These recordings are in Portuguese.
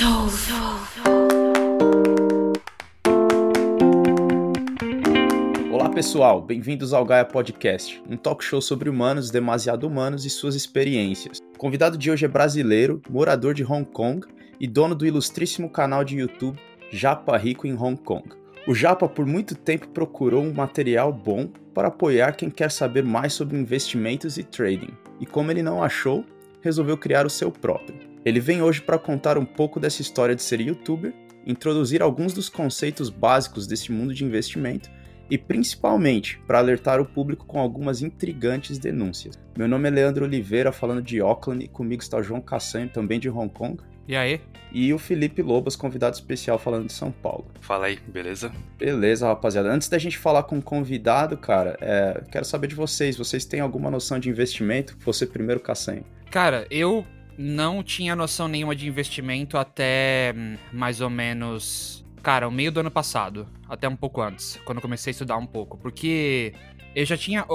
Soul. Olá pessoal, bem-vindos ao Gaia Podcast, um talk show sobre humanos demasiado humanos e suas experiências. O convidado de hoje é brasileiro, morador de Hong Kong e dono do ilustríssimo canal de YouTube Japa Rico em Hong Kong. O Japa por muito tempo procurou um material bom para apoiar quem quer saber mais sobre investimentos e trading, e como ele não achou, resolveu criar o seu próprio. Ele vem hoje para contar um pouco dessa história de ser youtuber, introduzir alguns dos conceitos básicos desse mundo de investimento e principalmente para alertar o público com algumas intrigantes denúncias. Meu nome é Leandro Oliveira, falando de Auckland, e comigo está o João Cassanho, também de Hong Kong. E aí? E o Felipe Lobas, convidado especial falando de São Paulo. Fala aí, beleza? Beleza, rapaziada. Antes da gente falar com o convidado, cara, é, quero saber de vocês. Vocês têm alguma noção de investimento? Você primeiro, Cassanho. Cara, eu não tinha noção nenhuma de investimento até hum, mais ou menos. Cara, o meio do ano passado. Até um pouco antes, quando comecei a estudar um pouco. Porque eu já tinha.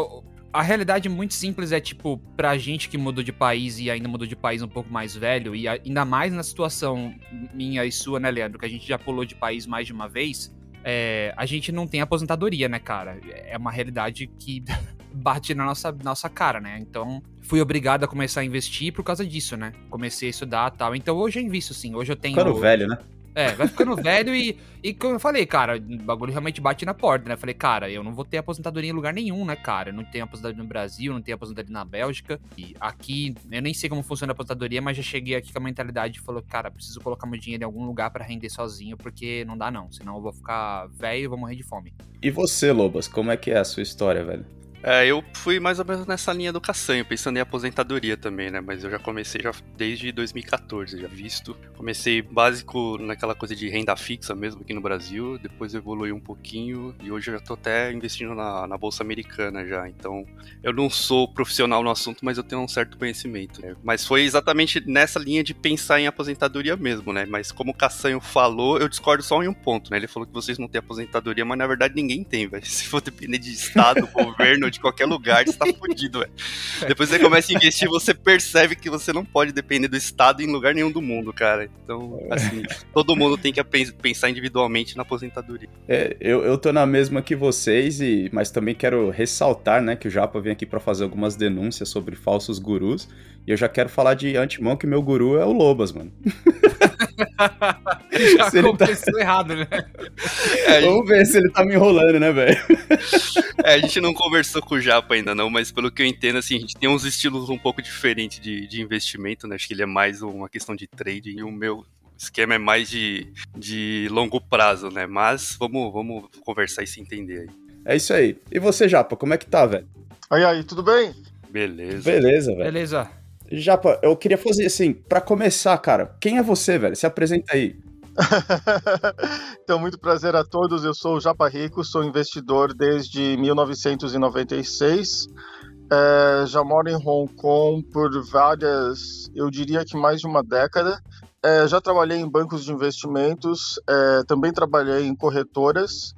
A realidade muito simples é, tipo, pra gente que mudou de país e ainda mudou de país um pouco mais velho, e ainda mais na situação minha e sua, né, Leandro? Que a gente já pulou de país mais de uma vez. É, a gente não tem aposentadoria, né, cara? É uma realidade que bate na nossa, nossa cara, né? Então, fui obrigado a começar a investir por causa disso, né? Comecei a estudar e tal. Então, hoje eu invisto, sim. Hoje eu tenho. Ficando velho, né? É, vai ficando velho e, e como eu falei, cara, o bagulho realmente bate na porta, né? falei, cara, eu não vou ter aposentadoria em lugar nenhum, né, cara? Eu não tenho aposentadoria no Brasil, não tenho aposentadoria na Bélgica. E aqui, eu nem sei como funciona a aposentadoria, mas já cheguei aqui com a mentalidade e falou, cara, preciso colocar meu dinheiro em algum lugar para render sozinho, porque não dá não. Senão eu vou ficar velho e vou morrer de fome. E você, Lobas, como é que é a sua história, velho? É, eu fui mais ou menos nessa linha do Cassanho, pensando em aposentadoria também, né? Mas eu já comecei já desde 2014, já visto. Comecei básico naquela coisa de renda fixa mesmo aqui no Brasil, depois evolui um pouquinho e hoje eu já tô até investindo na, na Bolsa Americana já. Então, eu não sou profissional no assunto, mas eu tenho um certo conhecimento. Né? Mas foi exatamente nessa linha de pensar em aposentadoria mesmo, né? Mas como o Cassanho falou, eu discordo só em um ponto, né? Ele falou que vocês não têm aposentadoria, mas na verdade ninguém tem, velho. Se for depender de estado, governo, de qualquer lugar, você tá fudido, velho. Depois você começa a investir, você percebe que você não pode depender do Estado em lugar nenhum do mundo, cara. Então, assim, todo mundo tem que pensar individualmente na aposentadoria. É, eu, eu tô na mesma que vocês, e mas também quero ressaltar, né, que o Japa vem aqui para fazer algumas denúncias sobre falsos gurus. E eu já quero falar de antemão que meu guru é o Lobas, mano. já se começou tá... errado, né? É, Vamos ver se ele tá me enrolando, né, velho? É, a gente não conversou com o Japa ainda não, mas pelo que eu entendo, assim, a gente tem uns estilos um pouco diferentes de, de investimento, né? Acho que ele é mais uma questão de trading e o meu esquema é mais de, de longo prazo, né? Mas vamos, vamos conversar e se entender aí. É isso aí. E você, Japa, como é que tá, velho? Aí, aí, tudo bem? Beleza. Beleza, velho. Beleza. Japa, eu queria fazer assim, para começar, cara, quem é você, velho? Se apresenta aí. então, muito prazer a todos. Eu sou o Japa Rico, sou investidor desde 1996. É, já moro em Hong Kong por várias, eu diria que mais de uma década. É, já trabalhei em bancos de investimentos, é, também trabalhei em corretoras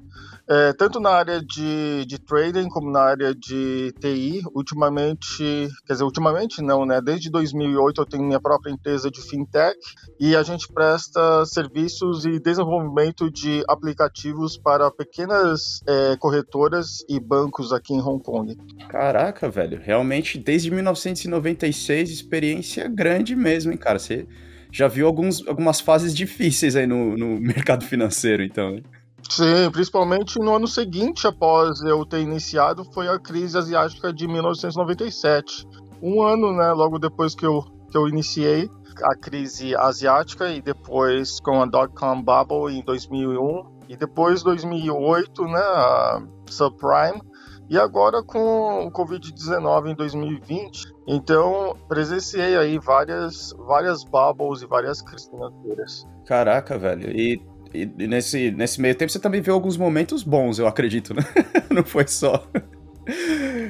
é, tanto na área de, de trading como na área de TI. Ultimamente, quer dizer, ultimamente não, né? Desde 2008 eu tenho minha própria empresa de fintech e a gente presta serviços e desenvolvimento de aplicativos para pequenas é, corretoras e bancos aqui em Hong Kong. Caraca, velho, realmente desde 1996 experiência grande mesmo, hein, cara? Você já viu alguns, algumas fases difíceis aí no, no mercado financeiro, então. Hein? Sim, principalmente no ano seguinte após eu ter iniciado, foi a crise asiática de 1997. Um ano, né, logo depois que eu, que eu iniciei a crise asiática e depois com a dot-com bubble em 2001 e depois 2008, né, a subprime e agora com o Covid-19 em 2020. Então, presenciei aí várias, várias bubbles e várias crises financeiras. Caraca, velho. E e, nesse, nesse meio tempo você também viu alguns momentos bons, eu acredito, né? Não foi só.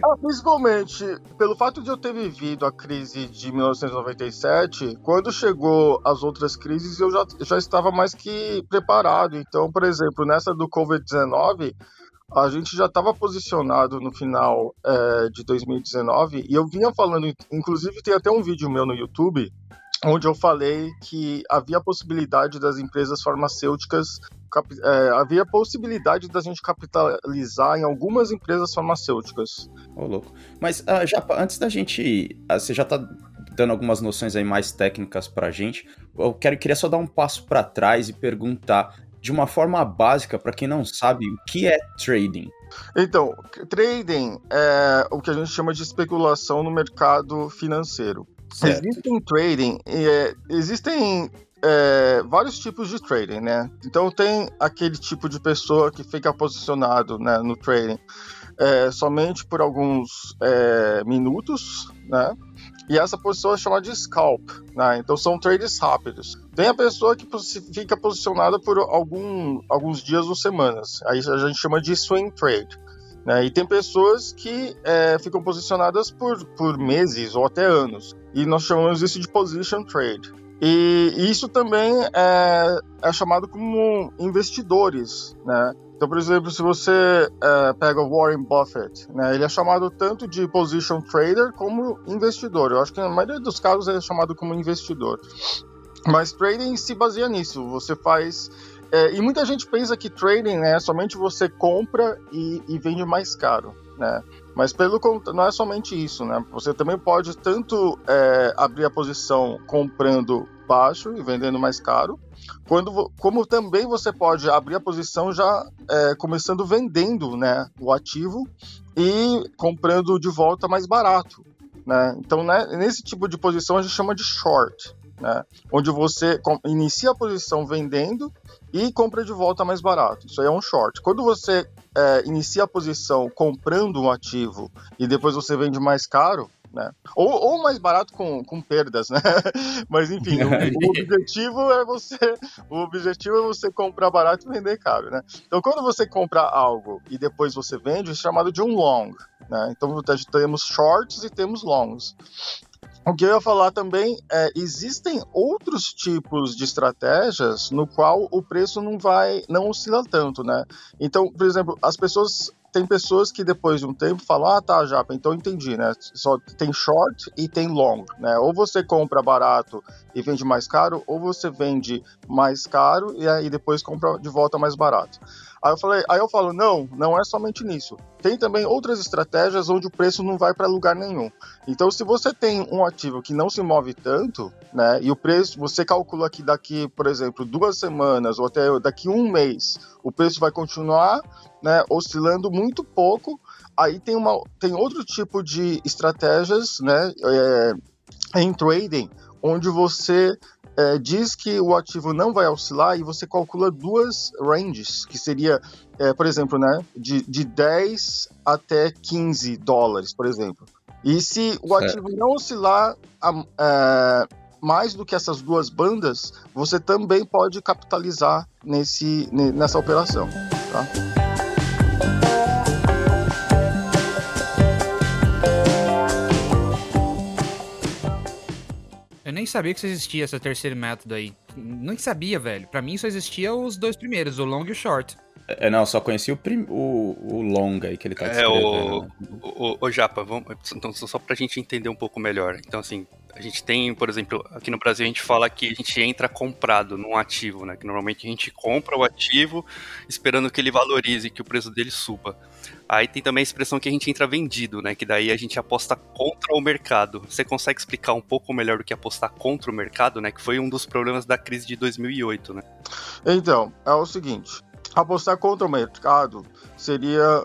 Ah, principalmente pelo fato de eu ter vivido a crise de 1997, quando chegou as outras crises eu já, já estava mais que preparado. Então, por exemplo, nessa do Covid-19, a gente já estava posicionado no final é, de 2019 e eu vinha falando, inclusive tem até um vídeo meu no YouTube onde eu falei que havia possibilidade das empresas farmacêuticas é, havia possibilidade da gente capitalizar em algumas empresas farmacêuticas. Ô, oh, louco. Mas uh, já antes da gente. Uh, você já está dando algumas noções aí mais técnicas pra gente. Eu quero, queria só dar um passo para trás e perguntar de uma forma básica para quem não sabe o que é trading. Então, trading é o que a gente chama de especulação no mercado financeiro. Existem trading, é, existem é, vários tipos de trading, né? Então tem aquele tipo de pessoa que fica posicionado né, no trading é, somente por alguns é, minutos, né? E essa posição é chamada de scalp, né? Então são trades rápidos. Tem a pessoa que fica posicionada por algum, alguns dias ou semanas. Aí a gente chama de swing trade. Né? E tem pessoas que é, ficam posicionadas por, por meses ou até anos. E nós chamamos isso de position trade. E isso também é, é chamado como investidores, né? Então, por exemplo, se você é, pega o Warren Buffett, né, ele é chamado tanto de position trader como investidor. Eu acho que na maioria dos casos ele é chamado como investidor. Mas trading se baseia nisso. Você faz. É, e muita gente pensa que trading né, é somente você compra e, e vende mais caro. Né? Mas pelo não é somente isso, né? Você também pode tanto é, abrir a posição comprando baixo e vendendo mais caro, quando, como também você pode abrir a posição já é, começando vendendo né, o ativo e comprando de volta mais barato. Né? Então, né, nesse tipo de posição a gente chama de short, né? onde você inicia a posição vendendo e compra de volta mais barato. Isso aí é um short. Quando você é, inicia a posição comprando um ativo e depois você vende mais caro, né? Ou, ou mais barato com, com perdas, né? Mas enfim, o, o, objetivo é você, o objetivo é você comprar barato e vender caro, né? Então, quando você compra algo e depois você vende, é chamado de um long, né? Então, temos shorts e temos longs. O que eu ia falar também é existem outros tipos de estratégias no qual o preço não vai não oscila tanto, né? Então, por exemplo, as pessoas tem pessoas que depois de um tempo falam: "Ah, tá, Japa, então entendi, né? Só tem short e tem long, né? Ou você compra barato e vende mais caro, ou você vende mais caro e aí depois compra de volta mais barato. Aí eu falei, aí eu falo, não, não é somente nisso. Tem também outras estratégias onde o preço não vai para lugar nenhum. Então, se você tem um ativo que não se move tanto, né, e o preço, você calcula que daqui, por exemplo, duas semanas ou até daqui um mês, o preço vai continuar, né, oscilando muito pouco. Aí tem uma, tem outro tipo de estratégias, né, é, em trading, onde você é, diz que o ativo não vai oscilar e você calcula duas ranges, que seria, é, por exemplo, né, de, de 10 até 15 dólares, por exemplo. E se o ativo não oscilar é, mais do que essas duas bandas, você também pode capitalizar nesse, nessa operação. Tá? Nem sabia que existia esse terceiro método aí. Nem sabia, velho. Para mim só existia os dois primeiros, o long e o short. É, não, só conheci o, prim, o, o long aí que ele tá É, o, o, o, Japa, vamos, então, só pra gente entender um pouco melhor. Então, assim, a gente tem, por exemplo, aqui no Brasil a gente fala que a gente entra comprado num ativo, né? Que normalmente a gente compra o ativo esperando que ele valorize, que o preço dele suba. Aí tem também a expressão que a gente entra vendido, né? Que daí a gente aposta contra o mercado. Você consegue explicar um pouco melhor do que apostar contra o mercado, né? Que foi um dos problemas da crise de 2008, né? Então, é o seguinte. Apostar contra o mercado seria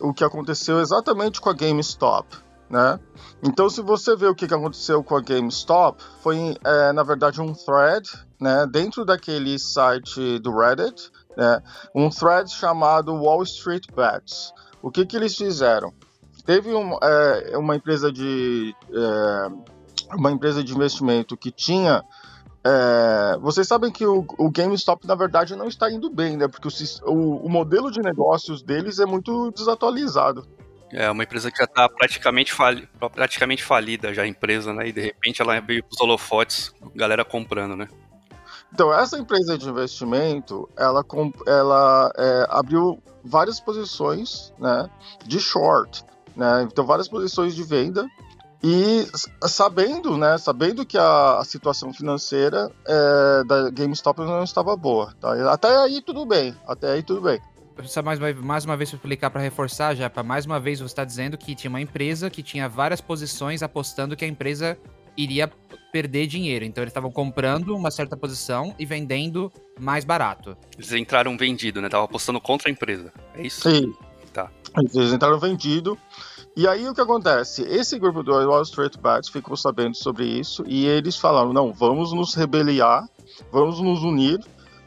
o que aconteceu exatamente com a GameStop, né? Então, se você vê o que aconteceu com a GameStop, foi é, na verdade um thread, né, dentro daquele site do Reddit, né, um thread chamado Wall Street Bets. O que, que eles fizeram? Teve um, é, uma empresa de é, uma empresa de investimento que tinha é, vocês sabem que o, o, GameStop, na verdade, não está indo bem, né? Porque o, o, modelo de negócios deles é muito desatualizado. É uma empresa que já está praticamente, fali, praticamente falida já a empresa, né? E de repente ela veio para os holofotes, galera comprando, né? Então, essa empresa de investimento, ela, ela é, abriu várias posições né, de short, né? Então, várias posições de venda E sabendo, né, sabendo que a, a situação financeira é, da GameStop não estava boa. Tá? Até aí tudo bem, até aí tudo bem. Só mais, mais uma vez para explicar, para reforçar, já, para mais uma vez você está dizendo que tinha uma empresa que tinha várias posições apostando que a empresa iria perder dinheiro. Então eles estavam comprando uma certa posição e vendendo mais barato. Eles entraram vendido, né? Estavam apostando contra a empresa. É isso? Sim. Tá. Eles entraram vendido. E aí o que acontece? Esse grupo do Wall Street Bets ficou sabendo sobre isso e eles falaram: não, vamos nos rebeliar, vamos nos unir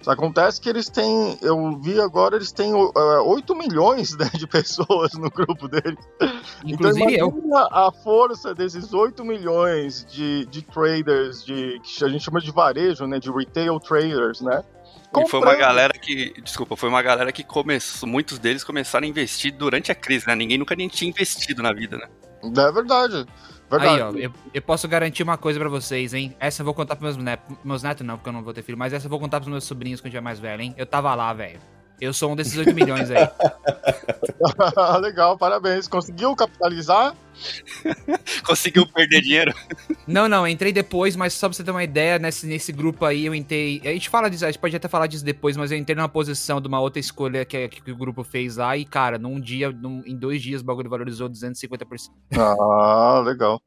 Acontece que eles têm, eu vi agora, eles têm uh, é, 8 milhões né, de pessoas no grupo deles. Então, Inclusive então, eu. A força desses 8 milhões de, de traders, de, que a gente chama de varejo, né, de retail traders, né? E foi uma galera que, desculpa, foi uma galera que começou, muitos deles começaram a investir durante a crise, né? Ninguém nunca nem tinha investido na vida, né? É verdade. Verdade. Aí, ó, eu, eu, posso garantir uma coisa pra vocês, hein? Essa eu vou contar pros meus netos. Meus netos não, porque eu não vou ter filho, mas essa eu vou contar pros meus sobrinhos quando tiver mais velho, hein? Eu tava lá, velho. Eu sou um desses 8 milhões aí. Legal, parabéns. Conseguiu capitalizar? Conseguiu perder dinheiro? Não, não, entrei depois, mas só pra você ter uma ideia, nesse, nesse grupo aí eu entrei. A gente fala disso, a gente pode até falar disso depois, mas eu entrei numa posição de uma outra escolha que, que o grupo fez lá, e, cara, num dia, num, em dois dias o bagulho valorizou 250%. Ah, legal.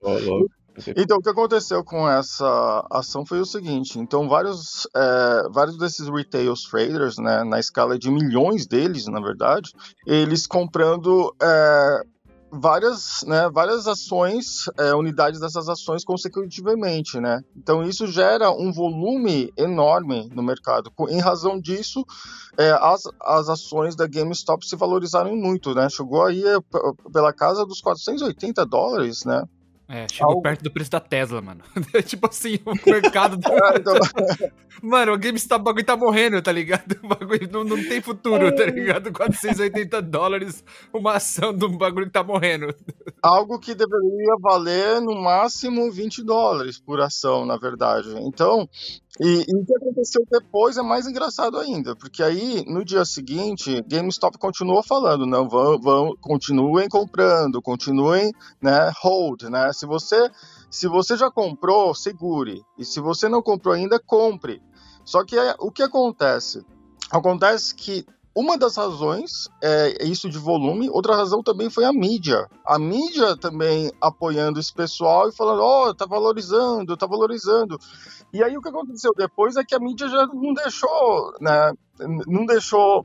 Então, o que aconteceu com essa ação foi o seguinte: então, vários, é, vários desses retail traders, né, na escala de milhões deles, na verdade, eles comprando é, várias, né, várias ações, é, unidades dessas ações consecutivamente, né? Então isso gera um volume enorme no mercado. Em razão disso, é, as, as ações da GameStop se valorizaram muito, né? Chegou aí é, pela casa dos 480 dólares, né? É, chegou Algo... perto do preço da Tesla, mano. tipo assim, o mercado. Do... É, então... mano, o GameStop, bagulho tá morrendo, tá ligado? O bagulho não, não tem futuro, tá ligado? 480 dólares uma ação de um bagulho que tá morrendo. Algo que deveria valer no máximo 20 dólares por ação, na verdade. Então, e, e, o que aconteceu depois é mais engraçado ainda, porque aí no dia seguinte, GameStop continuou falando, não, vão, vão continuem comprando, continuem, né, hold, né? Se você se você já comprou, segure, e se você não comprou ainda, compre. Só que é, o que acontece? Acontece que uma das razões é isso de volume, outra razão também foi a mídia. A mídia também apoiando esse pessoal e falando: ó, oh, tá valorizando, tá valorizando. E aí o que aconteceu depois é que a mídia já não deixou, né? Não deixou.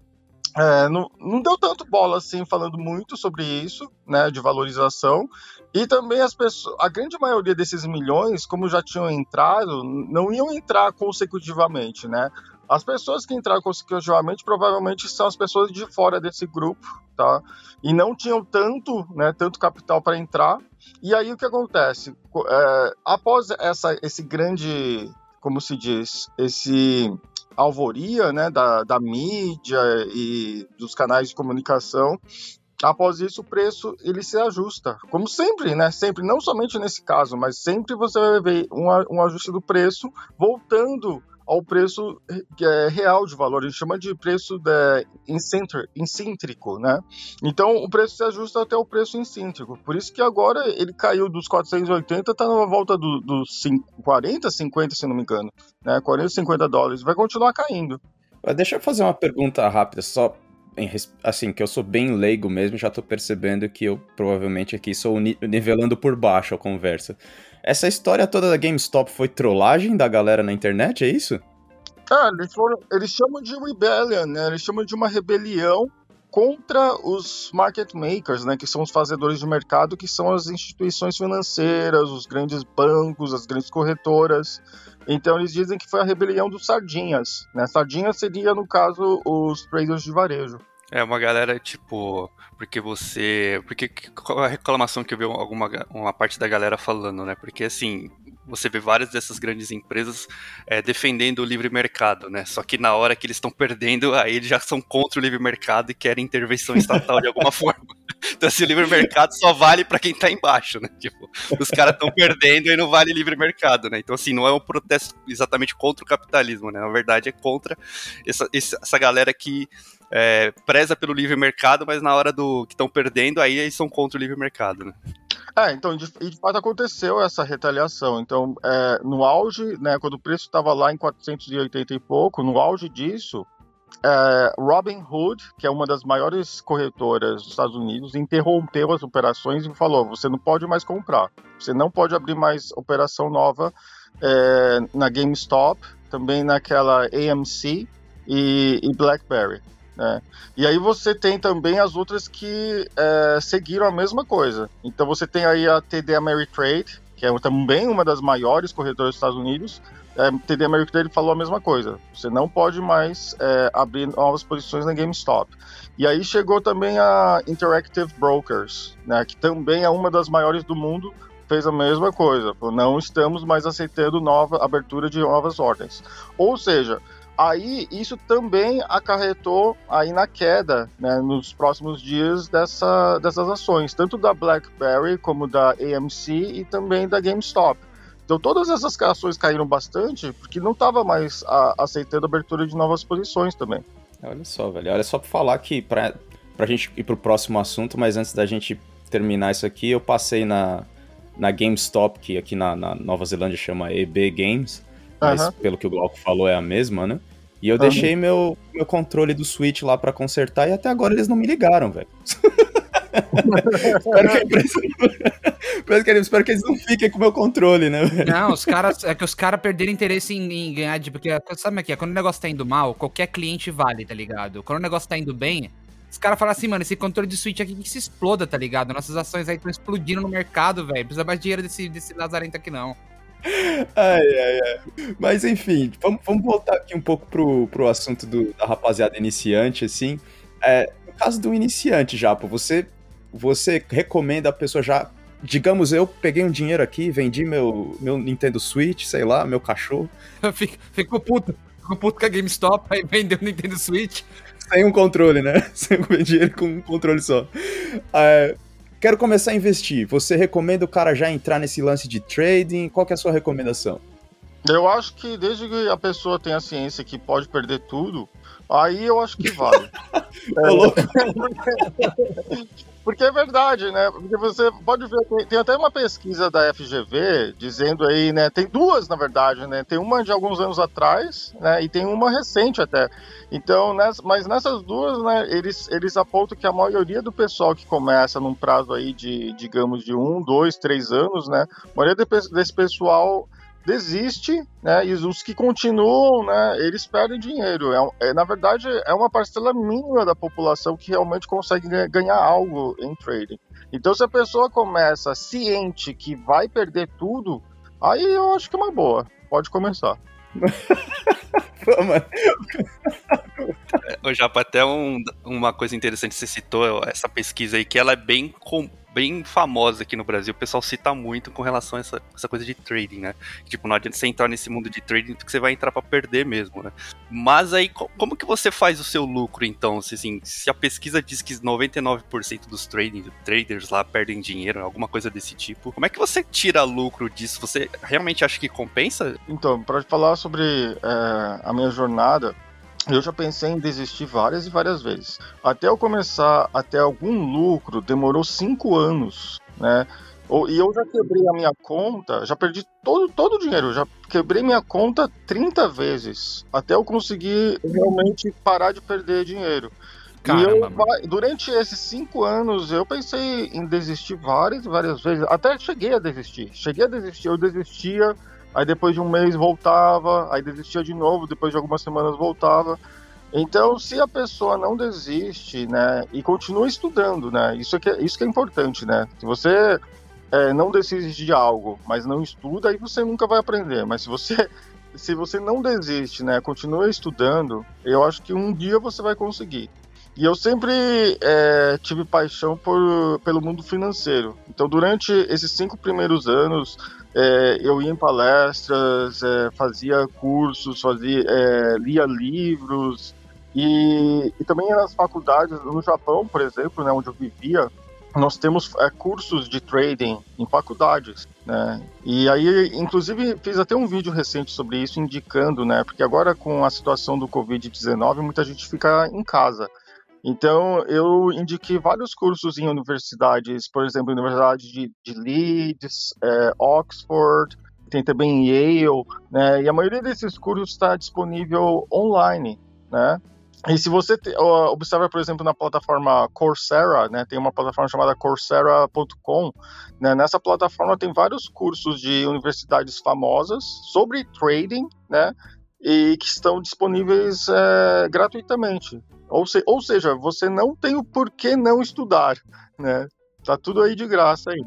É, não, não deu tanto bola assim falando muito sobre isso, né, de valorização, e também as pessoas, a grande maioria desses milhões, como já tinham entrado, não iam entrar consecutivamente, né? As pessoas que entraram consecutivamente provavelmente são as pessoas de fora desse grupo, tá? E não tinham tanto, né, tanto capital para entrar. E aí o que acontece? É, após essa, esse grande, como se diz, esse alvoria, né, da, da mídia e dos canais de comunicação, após isso o preço ele se ajusta, como sempre, né? Sempre, não somente nesse caso, mas sempre você vai ver um, um ajuste do preço voltando ao preço que é real de valor. A gente chama de preço de incêntrico, né? Então o preço se ajusta até o preço incêntrico. Por isso que agora ele caiu dos 480, está na volta dos do 40, 50, se não me engano, né? 40, 50 dólares. Vai continuar caindo. Deixa eu fazer uma pergunta rápida, só assim, que eu sou bem leigo mesmo, já tô percebendo que eu provavelmente aqui sou nivelando por baixo a conversa. Essa história toda da GameStop foi trollagem da galera na internet, é isso? Ah, eles, foram, eles chamam de rebellion, né? Eles chamam de uma rebelião contra os market makers, né, que são os fazedores de mercado, que são as instituições financeiras, os grandes bancos, as grandes corretoras. Então eles dizem que foi a rebelião dos sardinhas. Né? Sardinha seria, no caso, os traders de varejo. É, uma galera, tipo, porque você. Porque qual a reclamação que eu vi alguma uma parte da galera falando, né? Porque assim, você vê várias dessas grandes empresas é, defendendo o livre mercado, né? Só que na hora que eles estão perdendo, aí eles já são contra o livre mercado e querem intervenção estatal de alguma forma. Então, assim, o livre mercado só vale para quem tá embaixo, né? Tipo, os caras estão perdendo e não vale livre mercado, né? Então, assim, não é um protesto exatamente contra o capitalismo, né? Na verdade, é contra essa, essa galera que é, preza pelo livre mercado, mas na hora do que estão perdendo, aí eles são contra o livre mercado, né? É, então, de, de fato aconteceu essa retaliação. Então, é, no auge, né, quando o preço estava lá em 480 e pouco, no auge disso, é, Robin Hood, que é uma das maiores corretoras dos Estados Unidos, interrompeu as operações e falou: você não pode mais comprar, você não pode abrir mais operação nova é, na GameStop, também naquela AMC e, e BlackBerry. Né? E aí você tem também as outras que é, seguiram a mesma coisa. Então você tem aí a TD Ameritrade, que é também uma das maiores corretoras dos Estados Unidos. É, TD Ameritrade falou a mesma coisa. Você não pode mais é, abrir novas posições na GameStop. E aí chegou também a Interactive Brokers, né, que também é uma das maiores do mundo, fez a mesma coisa. Não estamos mais aceitando nova abertura de novas ordens. Ou seja, Aí isso também acarretou aí na queda, né, nos próximos dias dessa, dessas ações, tanto da BlackBerry como da AMC e também da GameStop. Então todas essas ações caíram bastante porque não estava mais a, aceitando a abertura de novas posições também. Olha só, velho. Olha só para falar que para a gente ir para o próximo assunto, mas antes da gente terminar isso aqui, eu passei na, na GameStop, que aqui na, na Nova Zelândia chama EB Games mas uhum. pelo que o Glauco falou é a mesma, né? E eu uhum. deixei meu, meu controle do Switch lá para consertar e até agora eles não me ligaram, velho. espero, que empresa... espero que eles não fiquem com o meu controle, né? Velho? Não, os caras. É que os caras perderam interesse em, em ganhar. De, porque sabe o que é? Quando o negócio tá indo mal, qualquer cliente vale, tá ligado? Quando o negócio tá indo bem, os caras falam assim, mano, esse controle de Switch aqui que se exploda, tá ligado? Nossas ações aí estão explodindo no mercado, velho. Precisa mais dinheiro desse, desse lazarento aqui, não. Ai, ai, ai. Mas enfim, vamos, vamos voltar aqui um pouco pro, pro assunto do, da rapaziada iniciante, assim. É, no caso do iniciante, Japo, você, você recomenda a pessoa já. Digamos, eu peguei um dinheiro aqui, vendi meu, meu Nintendo Switch, sei lá, meu cachorro. Ficou puto. Ficou puto com a GameStop, aí vendeu o Nintendo Switch. Sem um controle, né? Sem um dinheiro com um controle só. É, Quero começar a investir. Você recomenda o cara já entrar nesse lance de trading? Qual que é a sua recomendação? Eu acho que desde que a pessoa tenha ciência que pode perder tudo, aí eu acho que vale. é, porque é verdade, né? Porque você pode ver, tem, tem, até uma pesquisa da FGV dizendo aí, né? Tem duas, na verdade, né? Tem uma de alguns anos atrás, né? E tem uma recente até. Então, nessa, mas nessas duas, né? Eles, eles apontam que a maioria do pessoal que começa num prazo aí de, digamos, de um, dois, três anos, né? A maioria desse pessoal desiste, né? E os que continuam, né? Eles perdem dinheiro. É, é, na verdade, é uma parcela mínima da população que realmente consegue ganhar algo em trading. Então, se a pessoa começa ciente que vai perder tudo, aí eu acho que é uma boa. Pode começar. Ô, Japa, até um, uma coisa interessante, você citou essa pesquisa aí, que ela é bem com, bem famosa aqui no Brasil. O pessoal cita muito com relação a essa, essa coisa de trading, né? Tipo, não adianta você entrar nesse mundo de trading porque você vai entrar para perder mesmo, né? Mas aí, como que você faz o seu lucro, então? Se, assim, se a pesquisa diz que 99% dos trading, traders lá perdem dinheiro, alguma coisa desse tipo, como é que você tira lucro disso? Você realmente acha que compensa? Então, para falar sobre é, a minha jornada, eu já pensei em desistir várias e várias vezes. Até eu começar a ter algum lucro, demorou cinco anos, né? E eu já quebrei a minha conta, já perdi todo, todo o dinheiro, já quebrei minha conta 30 vezes, até eu conseguir realmente parar de perder dinheiro. Caramba, e eu, durante esses cinco anos, eu pensei em desistir várias, várias vezes. Até cheguei a desistir. Cheguei a desistir. Eu desistia, aí depois de um mês voltava, aí desistia de novo, depois de algumas semanas voltava. Então, se a pessoa não desiste, né, e continua estudando, né, isso que é, isso que é importante, né. Se você é, não desiste de algo, mas não estuda, aí você nunca vai aprender. Mas se você se você não desiste, né, continua estudando, eu acho que um dia você vai conseguir. E eu sempre é, tive paixão por, pelo mundo financeiro. Então, durante esses cinco primeiros anos, é, eu ia em palestras, é, fazia cursos, fazia, é, lia livros e, e, também nas faculdades no Japão, por exemplo, né, onde eu vivia, nós temos é, cursos de trading em faculdades, né? E aí, inclusive, fiz até um vídeo recente sobre isso, indicando, né? Porque agora com a situação do Covid-19, muita gente fica em casa. Então, eu indiquei vários cursos em universidades, por exemplo, Universidade de, de Leeds, é, Oxford, tem também Yale, né? E a maioria desses cursos está disponível online, né? E se você te, observa, por exemplo, na plataforma Coursera, né, tem uma plataforma chamada Coursera.com, né, nessa plataforma tem vários cursos de universidades famosas sobre trading, né, e que estão disponíveis é, gratuitamente. Ou, se, ou seja, você não tem o porquê não estudar, né? Tá tudo aí de graça aí.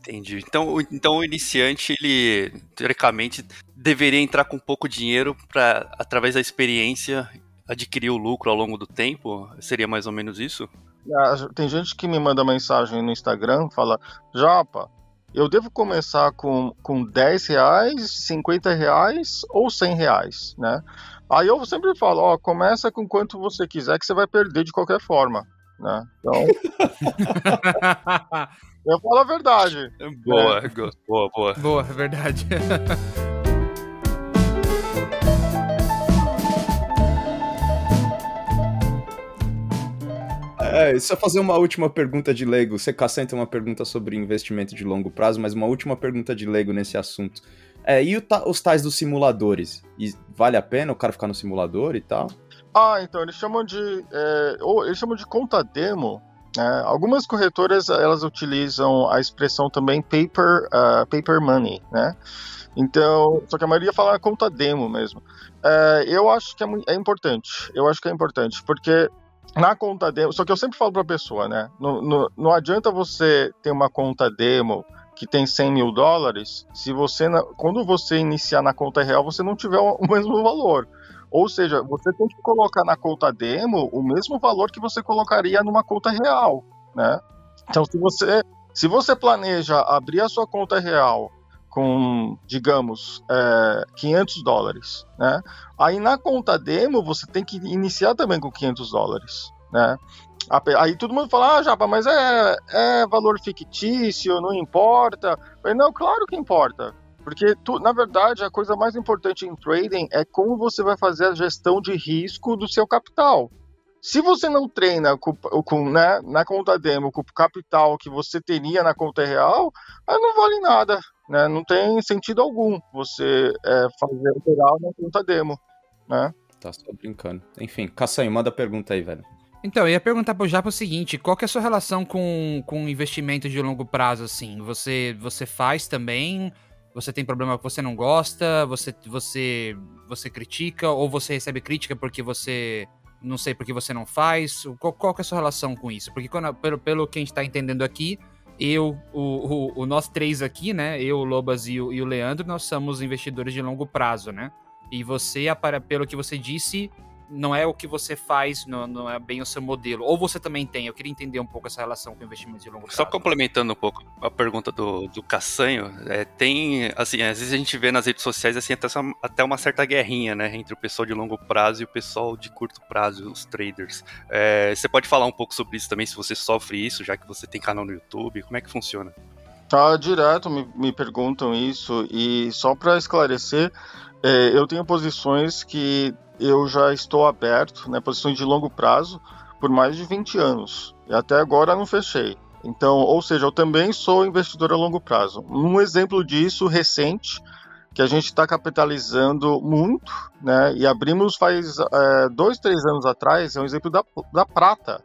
Entendi. Então, então o iniciante, ele, teoricamente, deveria entrar com pouco dinheiro para, através da experiência, adquirir o lucro ao longo do tempo? Seria mais ou menos isso? Ah, tem gente que me manda mensagem no Instagram, fala, Japa, eu devo começar com, com 10 reais, 50 reais ou 100 reais, né? Aí eu sempre falo, ó, começa com quanto você quiser que você vai perder de qualquer forma, né? Então... eu falo a verdade. Boa, né? boa, boa. Boa, é verdade. É, só fazer uma última pergunta de leigo. Você, tem uma pergunta sobre investimento de longo prazo, mas uma última pergunta de leigo nesse assunto. É, e os tais dos simuladores? E vale a pena o cara ficar no simulador e tal? Ah, então, eles chamam de. É, ou eles chamam de conta demo. É, algumas corretoras elas utilizam a expressão também paper, uh, paper money, né? Então, só que a maioria fala conta demo mesmo. É, eu acho que é, é importante. Eu acho que é importante, porque na conta demo, só que eu sempre falo para a pessoa, né? Não adianta você ter uma conta demo que tem 100 mil dólares se você, quando você iniciar na conta real, você não tiver o mesmo valor. Ou seja, você tem que colocar na conta demo o mesmo valor que você colocaria numa conta real, né? Então, se você, se você planeja abrir a sua conta real com, digamos, é, 500 dólares, né? Aí na conta demo você tem que iniciar também com 500 dólares, né? Aí todo mundo fala, ah, Japa, mas é, é valor fictício, não importa. falei, não, claro que importa. Porque, tu, na verdade, a coisa mais importante em trading é como você vai fazer a gestão de risco do seu capital. Se você não treina com, com, né, na conta demo com o capital que você teria na conta real, não vale nada. Né? Não tem sentido algum você é, fazer operar na conta demo. Né? Tá só brincando. Enfim, Cassanho, manda pergunta aí, velho. Então, eu ia perguntar pro Japa o seguinte, qual que é a sua relação com, com investimentos de longo prazo, assim? Você, você faz também? Você tem problema que você não gosta? Você, você, você critica? Ou você recebe crítica porque você não sei porque você não faz? Qual, qual que é a sua relação com isso? Porque quando, pelo, pelo que a gente está entendendo aqui, eu, o, o, o, nós três aqui, né? Eu, o Lobas e o, e o Leandro, nós somos investidores de longo prazo, né? E você, pelo que você disse, não é o que você faz, não, não, é bem o seu modelo. Ou você também tem? Eu queria entender um pouco essa relação com investimentos de longo prazo. Só complementando um pouco a pergunta do, do Cassanho, é, tem, assim, às vezes a gente vê nas redes sociais, assim, até, até uma certa guerrinha, né, entre o pessoal de longo prazo e o pessoal de curto prazo, os traders. É, você pode falar um pouco sobre isso também, se você sofre isso, já que você tem canal no YouTube, como é que funciona? Tá, direto me, me perguntam isso, e só para esclarecer, é, eu tenho posições que eu já estou aberto, né, posições de longo prazo, por mais de 20 anos. E até agora não fechei. Então, ou seja, eu também sou investidor a longo prazo. Um exemplo disso recente, que a gente está capitalizando muito, né? E abrimos faz é, dois, três anos atrás, é um exemplo da, da prata.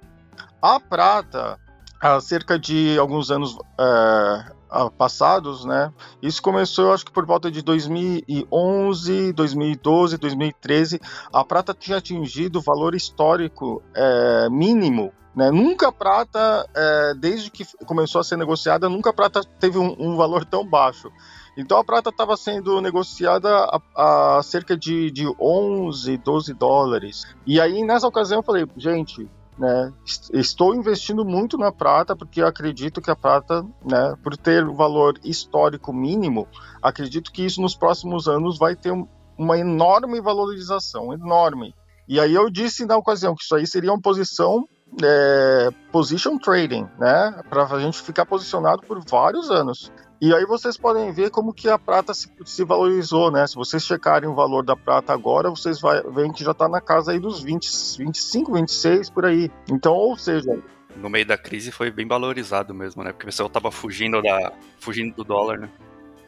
A prata, há cerca de alguns anos é, passados, né? Isso começou, eu acho que por volta de 2011, 2012, 2013, a prata tinha atingido o valor histórico é, mínimo. Né? Nunca a prata, é, desde que começou a ser negociada, nunca a prata teve um, um valor tão baixo. Então a prata estava sendo negociada a, a cerca de, de 11, 12 dólares. E aí, nessa ocasião, eu falei, gente, né? Estou investindo muito na prata porque acredito que a prata, né, por ter o valor histórico mínimo, acredito que isso nos próximos anos vai ter uma enorme valorização, enorme. E aí eu disse na ocasião que isso aí seria uma posição é, position trading, né, para a gente ficar posicionado por vários anos. E aí vocês podem ver como que a prata se, se valorizou, né? Se vocês checarem o valor da prata agora, vocês vai, veem que já está na casa aí dos 20, 25, 26 por aí. Então, ou seja, no meio da crise foi bem valorizado mesmo, né? Porque o pessoal tava fugindo da fugindo do dólar, né?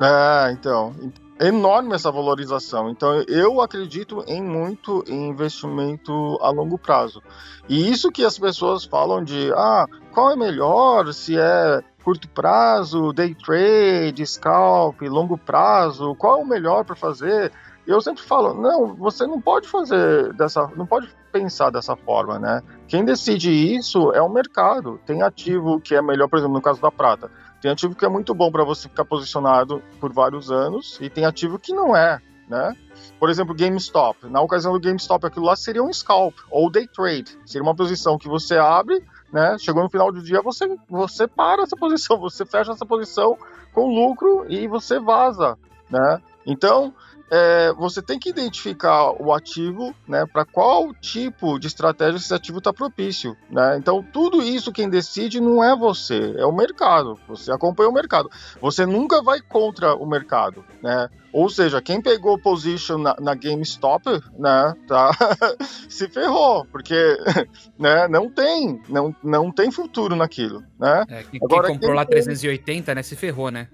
É, então, é enorme essa valorização. Então, eu acredito em muito em investimento a longo prazo. E isso que as pessoas falam de, ah, qual é melhor, se é curto prazo, day trade, scalp, longo prazo, qual é o melhor para fazer? Eu sempre falo, não, você não pode fazer dessa, não pode pensar dessa forma, né? Quem decide isso é o mercado. Tem ativo que é melhor, por exemplo, no caso da prata. Tem ativo que é muito bom para você ficar posicionado por vários anos e tem ativo que não é, né? Por exemplo, GameStop. Na ocasião do GameStop, aquilo lá seria um scalp ou day trade. Seria uma posição que você abre, né? Chegou no final do dia, você você para essa posição, você fecha essa posição com lucro e você vaza, né? Então, é, você tem que identificar o ativo, né, para qual tipo de estratégia esse ativo está propício, né? Então tudo isso quem decide não é você, é o mercado. Você acompanha o mercado. Você nunca vai contra o mercado, né? Ou seja, quem pegou position na, na GameStop, né, tá, se ferrou, porque, né, não tem, não, não tem futuro naquilo, né? É, quem, Agora, quem comprou quem lá 380, né, se ferrou, né?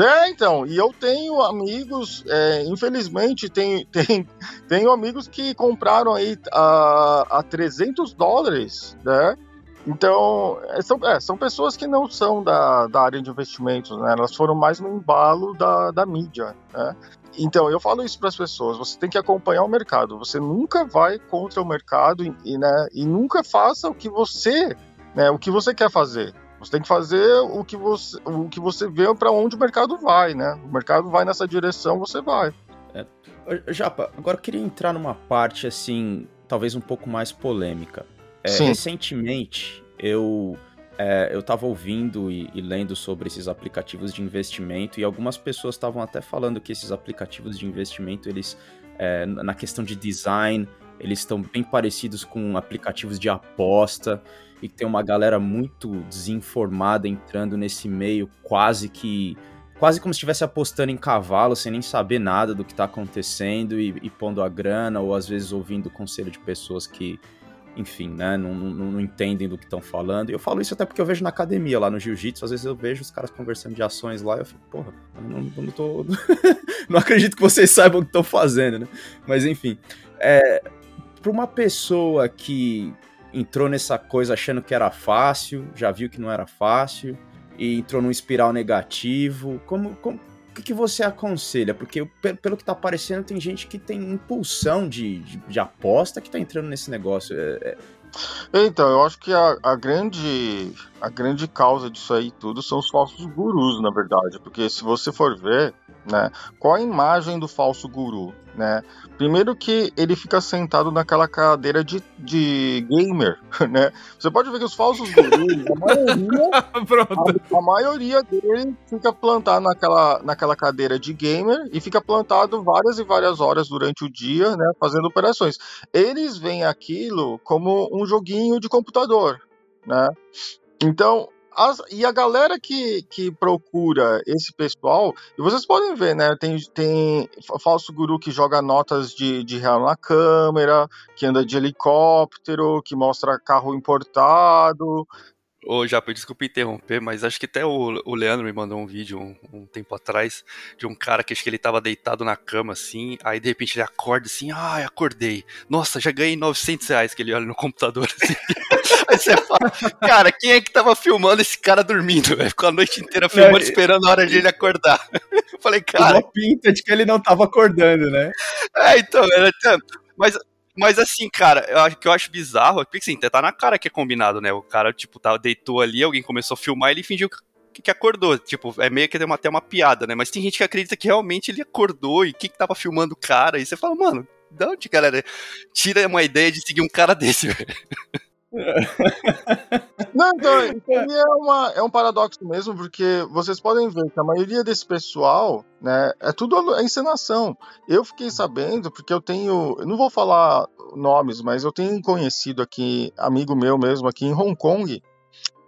É, então, e eu tenho amigos, é, infelizmente, tenho, tenho, amigos que compraram aí a, a 300 dólares, né? Então, é, são, é, são pessoas que não são da, da área de investimentos, né? Elas foram mais no embalo da, da mídia, né? Então, eu falo isso para as pessoas: você tem que acompanhar o mercado. Você nunca vai contra o mercado e, né, e nunca faça o que você, né, o que você quer fazer. Você tem que fazer o que você, o que você vê para onde o mercado vai, né? O mercado vai nessa direção, você vai. É. Japa, agora eu queria entrar numa parte assim, talvez um pouco mais polêmica. É, recentemente eu é, eu estava ouvindo e, e, lendo sobre esses aplicativos de investimento e algumas pessoas estavam até falando que esses aplicativos de investimento eles é, na questão de design eles estão bem parecidos com aplicativos de aposta e tem uma galera muito desinformada entrando nesse meio, quase que. Quase como se estivesse apostando em cavalo, sem nem saber nada do que está acontecendo e, e, pondo a grana, ou às vezes ouvindo conselho de pessoas que, enfim, né, não, não, não entendem do que estão falando. E eu falo isso até porque eu vejo na academia, lá no jiu-jitsu, às vezes eu vejo os caras conversando de ações lá e eu fico, porra, eu não, não, tô, não acredito que vocês saibam o que estão fazendo, né? Mas enfim, é, para uma pessoa que entrou nessa coisa achando que era fácil, já viu que não era fácil, e entrou num espiral negativo. Como, como o que, que você aconselha? Porque pelo que tá aparecendo, tem gente que tem impulsão de, de, de aposta que tá entrando nesse negócio. É, é... Então, eu acho que a, a, grande, a grande causa disso aí tudo são os falsos gurus, na verdade. Porque se você for ver, né, qual a imagem do falso guru? Né? Primeiro que ele fica sentado naquela cadeira de, de gamer, né? Você pode ver que os falsos gurus, a maioria, a, a, maioria dele fica plantado naquela, naquela cadeira de gamer e fica plantado várias e várias horas durante o dia, né? Fazendo operações. Eles veem aquilo como um joguinho de computador, né? Então, as, e a galera que, que procura esse pessoal, e vocês podem ver, né? Tem, tem falso guru que joga notas de, de real na câmera, que anda de helicóptero, que mostra carro importado, Ô, Japa, desculpa interromper, mas acho que até o, o Leandro me mandou um vídeo um, um, tempo atrás de um cara que acho que ele tava deitado na cama, assim, aí de repente ele acorda assim, ai, acordei. Nossa, já ganhei 900 reais que ele olha no computador, assim. aí você fala, cara, quem é que tava filmando esse cara dormindo, velho? Ficou a noite inteira filmando, é, esperando a hora de ele acordar. Eu falei, cara... Uma pinta de que ele não tava acordando, né? É, então, era tanto... Mas mas assim, cara, eu acho que eu acho bizarro, porque assim, tá na cara que é combinado, né? O cara, tipo, tá, deitou ali, alguém começou a filmar, ele fingiu que, que acordou. Tipo, é meio que tem até uma piada, né? Mas tem gente que acredita que realmente ele acordou e que tava filmando o cara. E você fala, mano, de onde, galera? Tira uma ideia de seguir um cara desse, velho. Não, então, isso é, uma, é um paradoxo mesmo, porque vocês podem ver que a maioria desse pessoal, né, é tudo a encenação. Eu fiquei sabendo, porque eu tenho, eu não vou falar nomes, mas eu tenho conhecido aqui, amigo meu mesmo, aqui em Hong Kong,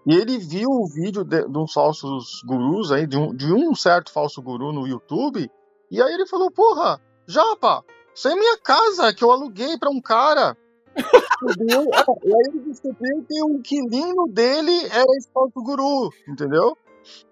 E ele viu o vídeo de, de uns falsos gurus aí, de um, de um certo falso guru no YouTube, e aí ele falou, porra, Japa, isso é minha casa que eu aluguei para um cara. É, e aí ele descobriu que o inquilino dele era esse falso guru, entendeu?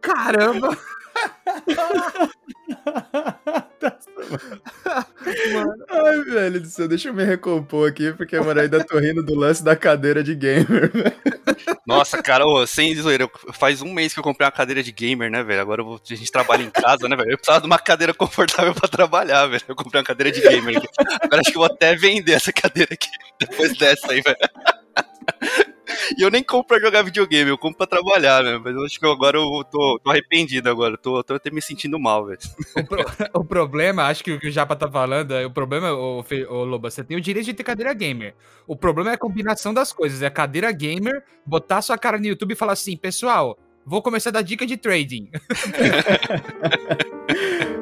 Caramba! mano. Ai, velho do céu, deixa eu me recompor aqui, porque, mano, ainda tô rindo do lance da cadeira de gamer, Nossa, cara, ô, sem zoeira, faz um mês que eu comprei uma cadeira de gamer, né, velho? Agora vou, a gente trabalha em casa, né, velho? Eu precisava de uma cadeira confortável pra trabalhar, velho. Eu comprei uma cadeira de gamer aqui. Agora acho que eu vou até vender essa cadeira aqui, depois dessa aí, velho. E eu nem compro pra jogar videogame, eu compro pra trabalhar, né? Mas eu acho que agora eu tô, tô arrependido agora. Tô, tô até me sentindo mal, velho. O, pro, o, problema, acho que o que o Japa tá falando, o problema, o, o Loba, você tem o direito de ter cadeira gamer. O problema é a combinação das coisas. É cadeira gamer, botar sua cara no YouTube e falar assim, pessoal, vou começar a dar dica de trading.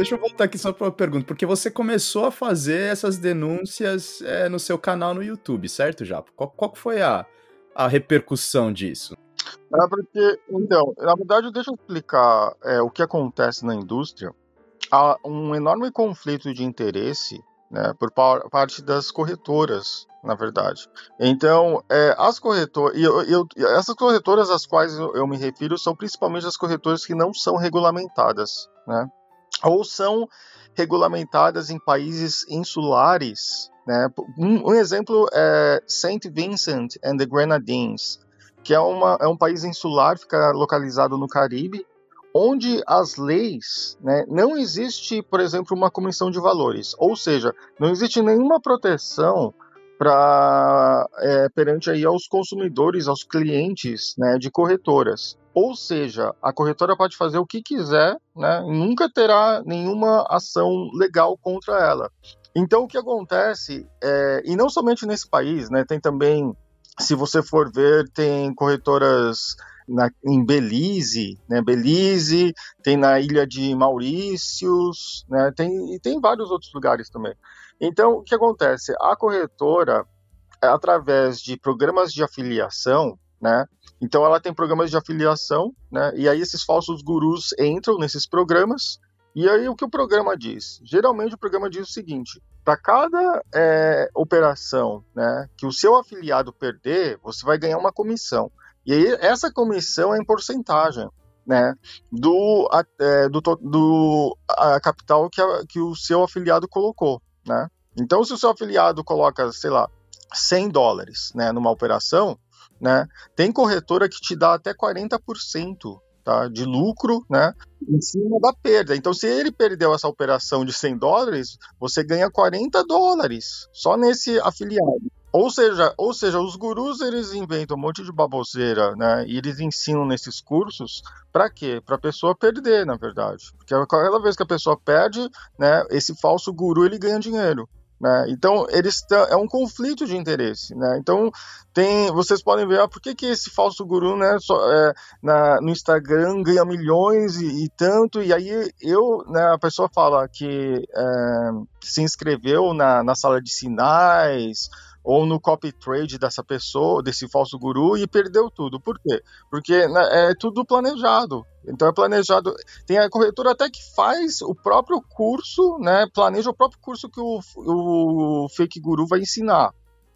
Deixa eu voltar aqui só para uma pergunta, porque você começou a fazer essas denúncias é, no seu canal no YouTube, certo, Japo? Qual, qual foi a, a repercussão disso? É porque, então, na verdade, deixa eu explicar é, o que acontece na indústria. Há um enorme conflito de interesse né, por parte das corretoras, na verdade. Então, é, as corretoras, e eu, eu, essas corretoras às quais eu, eu me refiro são principalmente as corretoras que não são regulamentadas, né? Ou são regulamentadas em países insulares. Né? Um, um, exemplo é Saint Vincent and the Grenadines, que é, uma, é um país insular, fica localizado no Caribe, onde as leis, né, não existe, por exemplo, uma comissão de valores, ou seja, não existe nenhuma proteção para é, perante aí aos consumidores, aos clientes né, de corretoras. Ou seja, a corretora pode fazer o que quiser, né, nunca terá nenhuma ação legal contra ela. Então, o que acontece, é, e não somente nesse país, né, tem também, se você for ver, tem corretoras na, em Belize, né, Belize, tem na ilha de Maurícios, né, tem, e tem vários outros lugares também. Então, o que acontece? A corretora, através de programas de afiliação, né? Então, ela tem programas de afiliação, né? E aí esses falsos gurus entram nesses programas. E aí o que o programa diz? Geralmente o programa diz o seguinte: para cada é, operação, né, que o seu afiliado perder, você vai ganhar uma comissão. E aí essa comissão é em porcentagem. Né, do, é, do, do a capital que, a, que o seu afiliado colocou né? Então, se o seu afiliado coloca, sei lá, 100 dólares né, numa operação, né, tem corretora que te dá até 40% tá, de lucro né, em cima da perda. Então, se ele perdeu essa operação de 100 dólares, você ganha 40 dólares só nesse afiliado. Ou seja, ou seja, os gurus eles inventam um monte de baboseira, né? E eles ensinam nesses cursos para quê? Para a pessoa perder, na verdade. Porque cada vez que a pessoa perde, né, esse falso guru ele ganha dinheiro. Né? Então eles é um conflito de interesse, né? Então tem, vocês podem ver, ah, por que, que esse falso guru, né, só, é, na, no Instagram ganha milhões e, e, tanto, e aí eu, né, a pessoa fala que é, se inscreveu na, na sala de sinais ou no copy trade dessa pessoa, desse falso guru e perdeu tudo. Por quê? Porque né, é tudo planejado. Então é planejado. Tem a corretora até que faz o próprio curso, né? Planeja o próprio curso que o, o fake guru vai ensinar.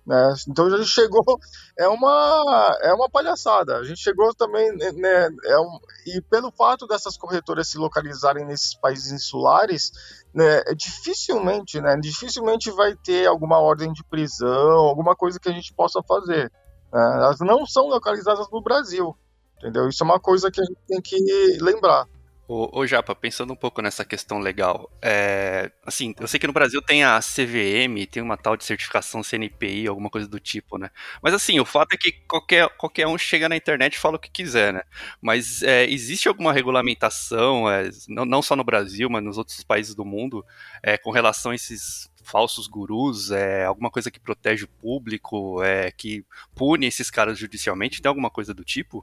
Né? Então a gente chegou, é uma, é uma palhaçada. A gente chegou também, né, né, é um, e pelo fato dessas corretoras se localizarem nesses países insulares, né, dificilmente, né, dificilmente vai ter alguma ordem de prisão, alguma coisa que a gente possa fazer. Né? Elas não são localizadas no Brasil, entendeu? Isso é uma coisa que a gente tem que lembrar. Ô, ô Japa, pensando um pouco nessa questão legal, é, assim, eu sei que no Brasil tem a CVM, tem uma tal de certificação CNPI, alguma coisa do tipo, né? Mas assim, o fato é que qualquer, qualquer um chega na internet e fala o que quiser, né? Mas é, existe alguma regulamentação, é, não, não só no Brasil, mas nos outros países do mundo, é, com relação a esses falsos gurus, é, alguma coisa que protege o público, é, que pune esses caras judicialmente? Tem alguma coisa do tipo?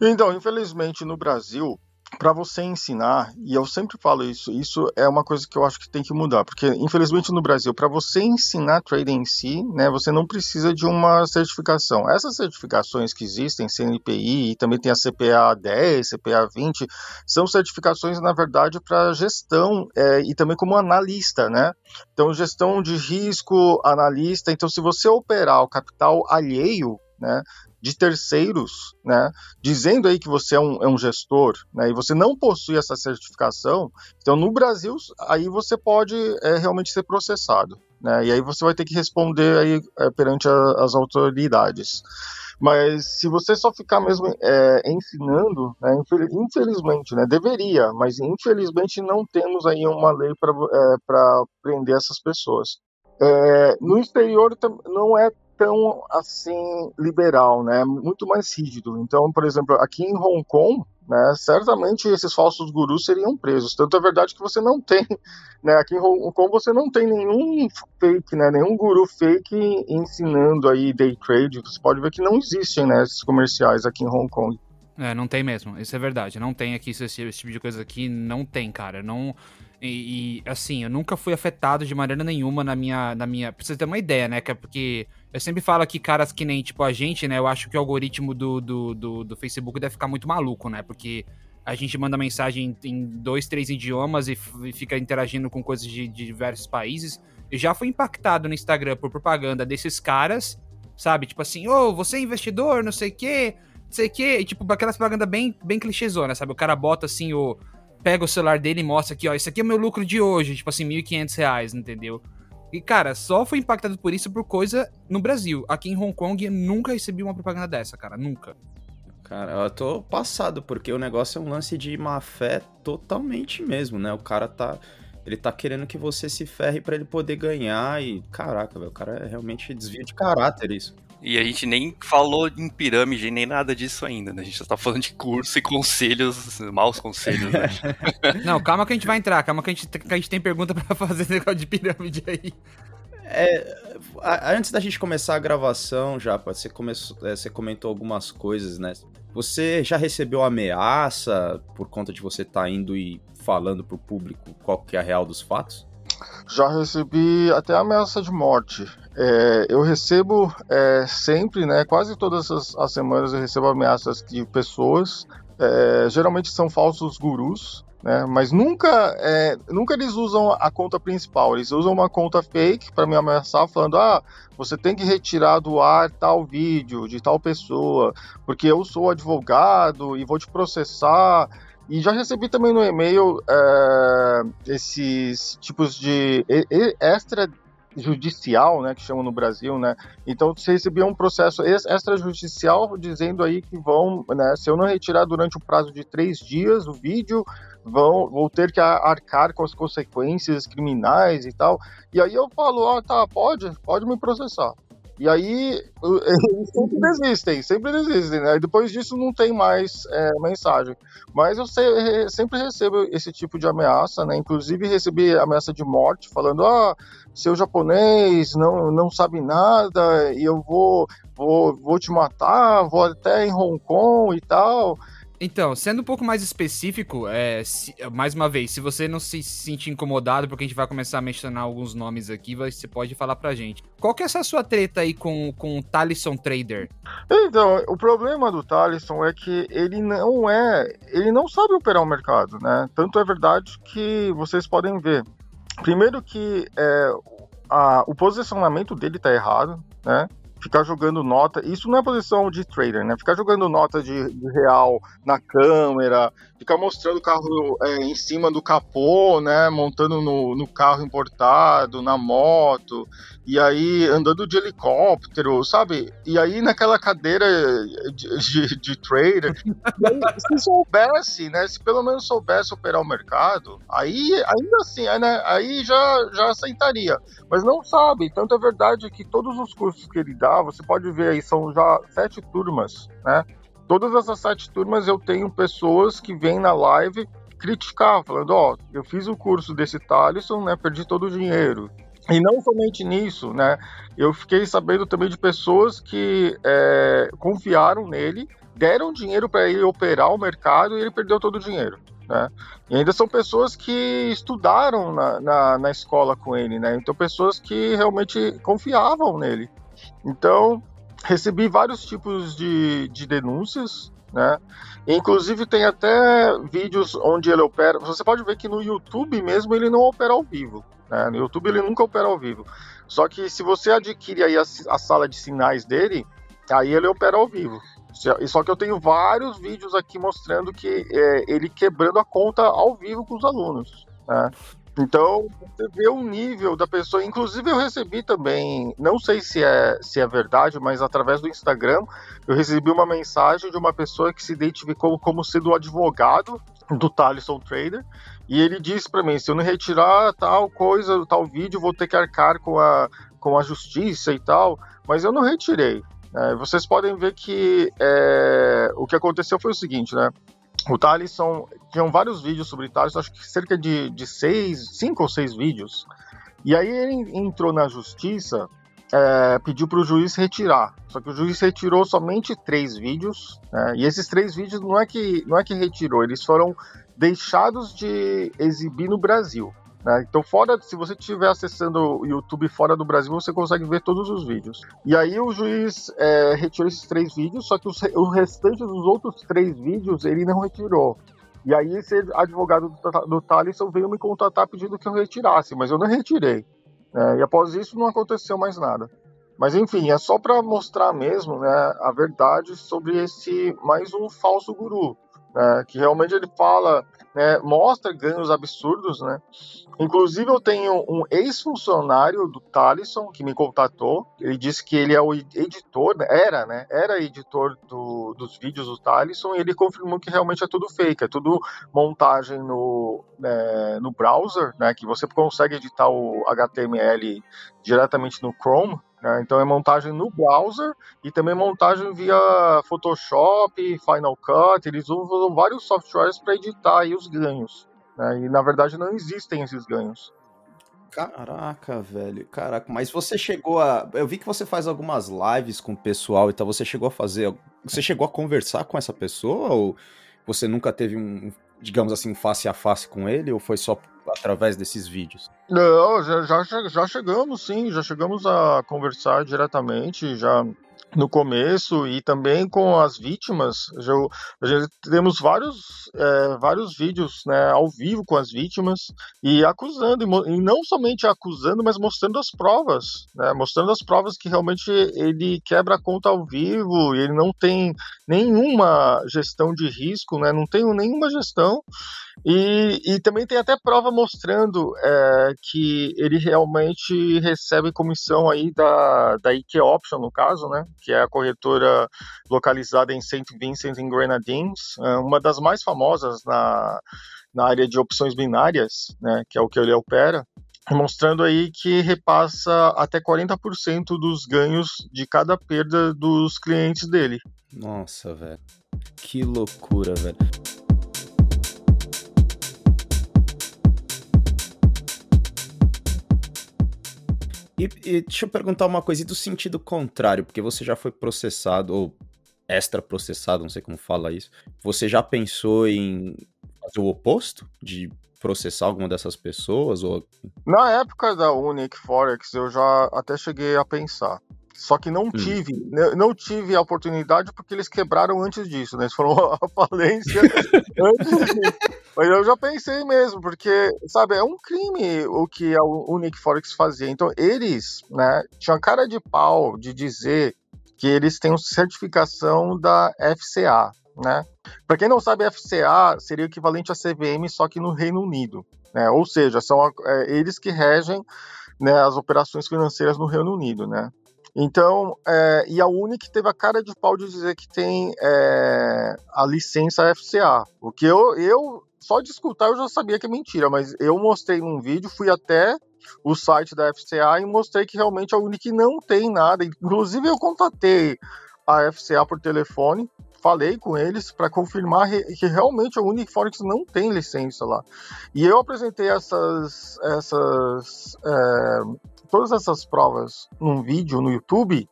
Então, infelizmente, no Brasil, para você ensinar, e eu sempre falo isso, isso é uma coisa que eu acho que tem que mudar, porque infelizmente no Brasil, para você ensinar trading em si, né, você não precisa de uma certificação. Essas certificações que existem, CNPI, e também tem a CPA 10, CPA 20, são certificações, na verdade, para gestão é, e também como analista, né? Então, gestão de risco, analista. Então, se você operar o capital alheio, né, de terceiros, né, dizendo aí que você é um, é um gestor, né, e você não possui essa certificação, então no Brasil aí você pode é, realmente ser processado, né, e aí você vai ter que responder aí é, perante a, as autoridades. Mas se você só ficar mesmo é, ensinando, né, infelizmente, né, deveria, mas infelizmente não temos aí uma lei para é, prender essas pessoas. É, no exterior não é tão assim liberal, né? Muito mais rígido. Então, por exemplo, aqui em Hong Kong, né, certamente esses falsos gurus seriam presos. Tanto é verdade que você não tem, né, aqui em Hong Kong você não tem nenhum fake, né, nenhum guru fake ensinando aí day trade. Você pode ver que não existem, né, esses comerciais aqui em Hong Kong. É, não tem mesmo. Isso é verdade. Não tem aqui esse, esse tipo de coisa aqui, não tem, cara. Não e, e, assim, eu nunca fui afetado de maneira nenhuma na minha. Na minha pra você ter uma ideia, né? É porque eu sempre falo que caras que nem, tipo, a gente, né? Eu acho que o algoritmo do, do, do, do Facebook deve ficar muito maluco, né? Porque a gente manda mensagem em dois, três idiomas e, e fica interagindo com coisas de, de diversos países. Eu já fui impactado no Instagram por propaganda desses caras, sabe? Tipo assim, ô, oh, você é investidor, não sei o quê, não sei o quê. E, tipo, aquelas propaganda bem, bem clichêzona, sabe? O cara bota assim o pega o celular dele e mostra aqui, ó, esse aqui é o meu lucro de hoje, tipo assim, 1.500 reais, entendeu? E, cara, só foi impactado por isso por coisa no Brasil. Aqui em Hong Kong, nunca recebi uma propaganda dessa, cara, nunca. Cara, eu tô passado, porque o negócio é um lance de má fé totalmente mesmo, né? O cara tá. Ele tá querendo que você se ferre para ele poder ganhar e. Caraca, velho, o cara é realmente desvio de caráter isso. E a gente nem falou em pirâmide, nem nada disso ainda, né? A gente só tá falando de curso e conselhos, maus conselhos, né? Não, calma que a gente vai entrar, calma que a gente, que a gente tem pergunta para fazer negócio de pirâmide aí. É, antes da gente começar a gravação, já você, começou, é, você comentou algumas coisas, né? Você já recebeu ameaça por conta de você estar tá indo e falando pro público qual que é a real dos fatos? Já recebi até ameaça de morte. É, eu recebo é, sempre, né, quase todas as, as, semanas eu recebo ameaças de pessoas, é, geralmente são falsos gurus, né, mas nunca, é, nunca eles usam a conta principal, eles usam uma conta fake para me ameaçar, falando: ah, você tem que retirar do ar tal vídeo de tal pessoa, porque eu sou advogado e vou te processar. E já recebi também no e-mail é, esses tipos de extra judicial, né, que chamam no Brasil, né? Então você recebia um processo extrajudicial dizendo aí que vão, né, se eu não retirar durante o prazo de três dias o vídeo, vão, vou ter que arcar com as consequências criminais e tal. E aí eu falo, ah, tá, pode, pode me processar. E aí eles sempre desistem, sempre desistem, né? depois disso não tem mais é, mensagem. Mas eu sempre recebo esse tipo de ameaça, né? Inclusive recebi ameaça de morte, falando, ah, seu japonês não, não sabe nada e eu vou, vou, vou te matar, vou até em Hong Kong e tal. Então, sendo um pouco mais específico, é, se, mais uma vez, se você não se sentir incomodado, porque a gente vai começar a mencionar alguns nomes aqui, você pode falar pra gente. Qual que é essa sua treta aí com, com o Talisson Trader? Então, o problema do Talisson é que ele não é. Ele não sabe operar o mercado, né? Tanto é verdade que vocês podem ver. Primeiro que é, a, o posicionamento dele tá errado, né? Ficar jogando nota. Isso não é posição de trader, né? Ficar jogando nota de, de real na câmera, ficar mostrando o carro é, em cima do capô, né? Montando no, no carro importado, na moto, e aí andando de helicóptero, sabe? E aí naquela cadeira de, de, de trader. aí, se soubesse, né? Se pelo menos soubesse operar o mercado, aí ainda assim, aí, né, aí já, já aceitaria. Mas não sabe. Tanto é verdade que todos os cursos que ele dá, você pode ver aí, são já sete turmas, né? todas essas sete turmas eu tenho pessoas que vêm na live criticar, falando, ó, oh, eu fiz o curso desse Talisson, né, perdi todo o dinheiro. E não somente nisso, né, eu fiquei sabendo também de pessoas que é, confiaram nele, deram dinheiro para ele operar o mercado e ele perdeu todo o dinheiro. Né? E ainda são pessoas que estudaram na, na, na, escola com ele, né? Então, pessoas que realmente confiavam nele. Então, recebi vários tipos de, de denúncias, né? Inclusive, tem até vídeos onde ele opera. Você pode ver que no YouTube mesmo ele não opera ao vivo. Né? No YouTube ele nunca opera ao vivo. Só que se você adquire aí a, a sala de sinais dele, aí ele opera ao vivo. Só que eu tenho vários vídeos aqui mostrando que é, ele quebrando a conta ao vivo com os alunos. Né? Então, você vê o nível da pessoa. Inclusive, eu recebi também, não sei se é, se é verdade, mas através do Instagram, eu recebi uma mensagem de uma pessoa que se identificou como sendo o advogado do Talisson Trader. E ele disse para mim: se eu não retirar tal coisa, tal vídeo, vou ter que arcar com a, com a justiça e tal. Mas eu não retirei. É, vocês podem ver que é, o que aconteceu foi o seguinte, né? O Talisson, tinham vários vídeos sobre Talisson, acho que cerca de, de seis, cinco ou seis vídeos. E aí ele entrou na justiça, é, pediu para o juiz retirar. Só que o juiz retirou somente três vídeos. Né? E esses três vídeos não é que não é que retirou, eles foram deixados de exibir no Brasil. Né? Então, fora, se você estiver acessando o YouTube fora do Brasil, você consegue ver todos os vídeos. E aí o juiz é, retirou esses três vídeos, só que os, o restante dos outros três vídeos ele não retirou. E aí esse advogado do, do Thaleson veio me contatar pedindo que eu retirasse, mas eu não retirei. Né? E após isso não aconteceu mais nada. Mas enfim, é só para mostrar mesmo né, a verdade sobre esse mais um falso guru né, que realmente ele fala, né, mostra ganhos absurdos, né? Inclusive eu tenho um ex-funcionário do Talisson que me contatou, ele disse que ele é o editor, né, era, né, era editor do, dos vídeos do Talisson e ele confirmou que realmente é tudo fake, é tudo montagem no, né, no browser, né, que você consegue editar o HTML diretamente no Chrome? Então é montagem no browser e também montagem via Photoshop, Final Cut. Eles usam vários softwares para editar os ganhos. Né? E na verdade não existem esses ganhos. Caraca, velho, caraca. Mas você chegou a. Eu vi que você faz algumas lives com o pessoal e tal. Você chegou a fazer. Você chegou a conversar com essa pessoa? Ou você nunca teve um, digamos assim, face a face com ele? Ou foi só através desses vídeos? Não, já, já, já chegamos, sim, já chegamos a conversar diretamente, já no começo e também com as vítimas. Já, já temos vários, é, vários vídeos né, ao vivo com as vítimas e acusando, e, e não somente acusando, mas mostrando as provas, né, mostrando as provas que realmente ele quebra a conta ao vivo, ele não tem nenhuma gestão de risco, né, não tem nenhuma gestão. E, e também tem até prova mostrando é, que ele realmente recebe comissão aí da, da IK Option, no caso, né? Que é a corretora localizada em St. Vincent and Grenadines, é uma das mais famosas na, na área de opções binárias, né? Que é o que ele opera mostrando aí que repassa até 40% dos ganhos de cada perda dos clientes dele. Nossa, velho. Que loucura, velho. E, e, deixa eu perguntar uma coisa, e do sentido contrário, porque você já foi processado, ou extra processado, não sei como fala isso. Você já pensou em fazer o oposto? De processar alguma dessas pessoas? Ou... Na época da Unique Forex, eu já até cheguei a pensar. Só que não hum. tive, hum. não tive a oportunidade porque eles quebraram antes disso, né? Eles foram a falência antes disso. Mas eu já pensei mesmo, porque, sabe, é um crime o que a Unique Forex fazia. Então, eles, né, tinham cara de pau de dizer que eles têm certificação da FCA, né? Para quem não sabe, a FCA seria o equivalente à CVM, só que no Reino Unido, né? Ou seja, são é, eles que regem né, as operações financeiras no Reino Unido, né? Então, é, e a Unic teve a cara de pau de dizer que tem é, a licença FCA. O que eu, eu, só de escutar, eu já sabia que é mentira, mas eu mostrei num vídeo, fui até o site da FCA e mostrei que realmente a Unic não tem nada. Inclusive, eu contatei a FCA por telefone, falei com eles para confirmar que realmente a Uniforex não tem licença lá. E eu apresentei essas, essas é, todas essas provas num vídeo no YouTube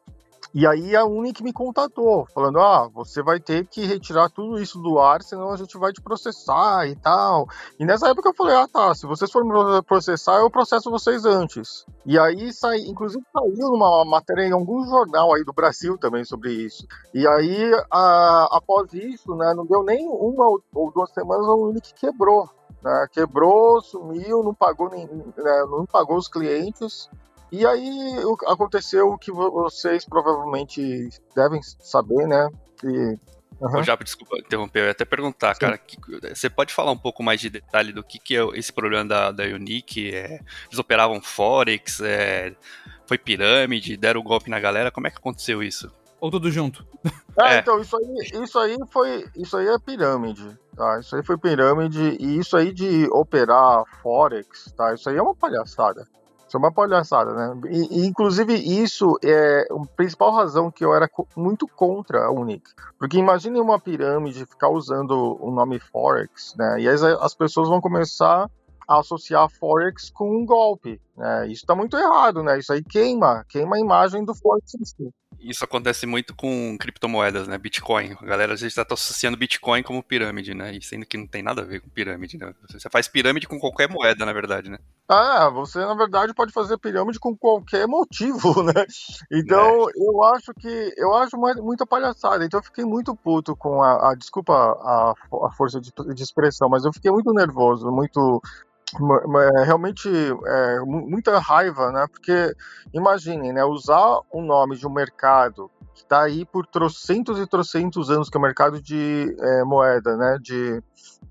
E aí a Unic me contatou, falando: ah, você vai ter que retirar tudo isso do ar, senão a gente vai te processar e tal. E nessa época eu falei: ah, tá, se vocês forem processar, eu processo vocês antes. E aí sai, inclusive saiu uma matéria em algum jornal aí do Brasil também sobre isso. E aí, a, após isso, né, não deu nem uma ou duas semanas, a Unic quebrou. Né, quebrou, sumiu, não pagou, nem, né, não pagou os clientes. E aí aconteceu o que vocês provavelmente devem saber, né? E Uhum. Já, desculpa interromper, eu ia até perguntar, Sim. cara, que, você pode falar um pouco mais de detalhe do que, que é esse problema da, da Unique? É, eles operavam Forex, é, foi pirâmide, deram o um golpe na galera, como é que aconteceu isso? Ou tudo junto? É, é, então, isso aí, isso aí foi. Isso aí é pirâmide. Tá? Isso aí foi pirâmide, e isso aí de operar Forex, tá? Isso aí é uma palhaçada. Isso é uma palhaçada, né? E, inclusive, isso é a principal razão que eu era muito contra a Unic. Porque imagine uma pirâmide ficar usando o nome Forex, né? E aí as pessoas vão começar a associar Forex com um golpe. Né? Isso está muito errado, né? Isso aí queima, queima a imagem do Forex em si. Isso acontece muito com criptomoedas, né? Bitcoin. A galera às vezes está associando Bitcoin como pirâmide, né? E sendo que não tem nada a ver com pirâmide, né? Você faz pirâmide com qualquer moeda, na verdade, né? Ah, você na verdade pode fazer pirâmide com qualquer motivo, né? Então é. eu acho que eu acho muita palhaçada. Então eu fiquei muito puto com a, a desculpa a, a força de, de, expressão, mas eu fiquei muito nervoso, muito realmente é, muita raiva, né? Porque imaginem, né? Usar o nome de um mercado que está aí por trocentos e trocentos anos, que é o mercado de é, moeda, né? De,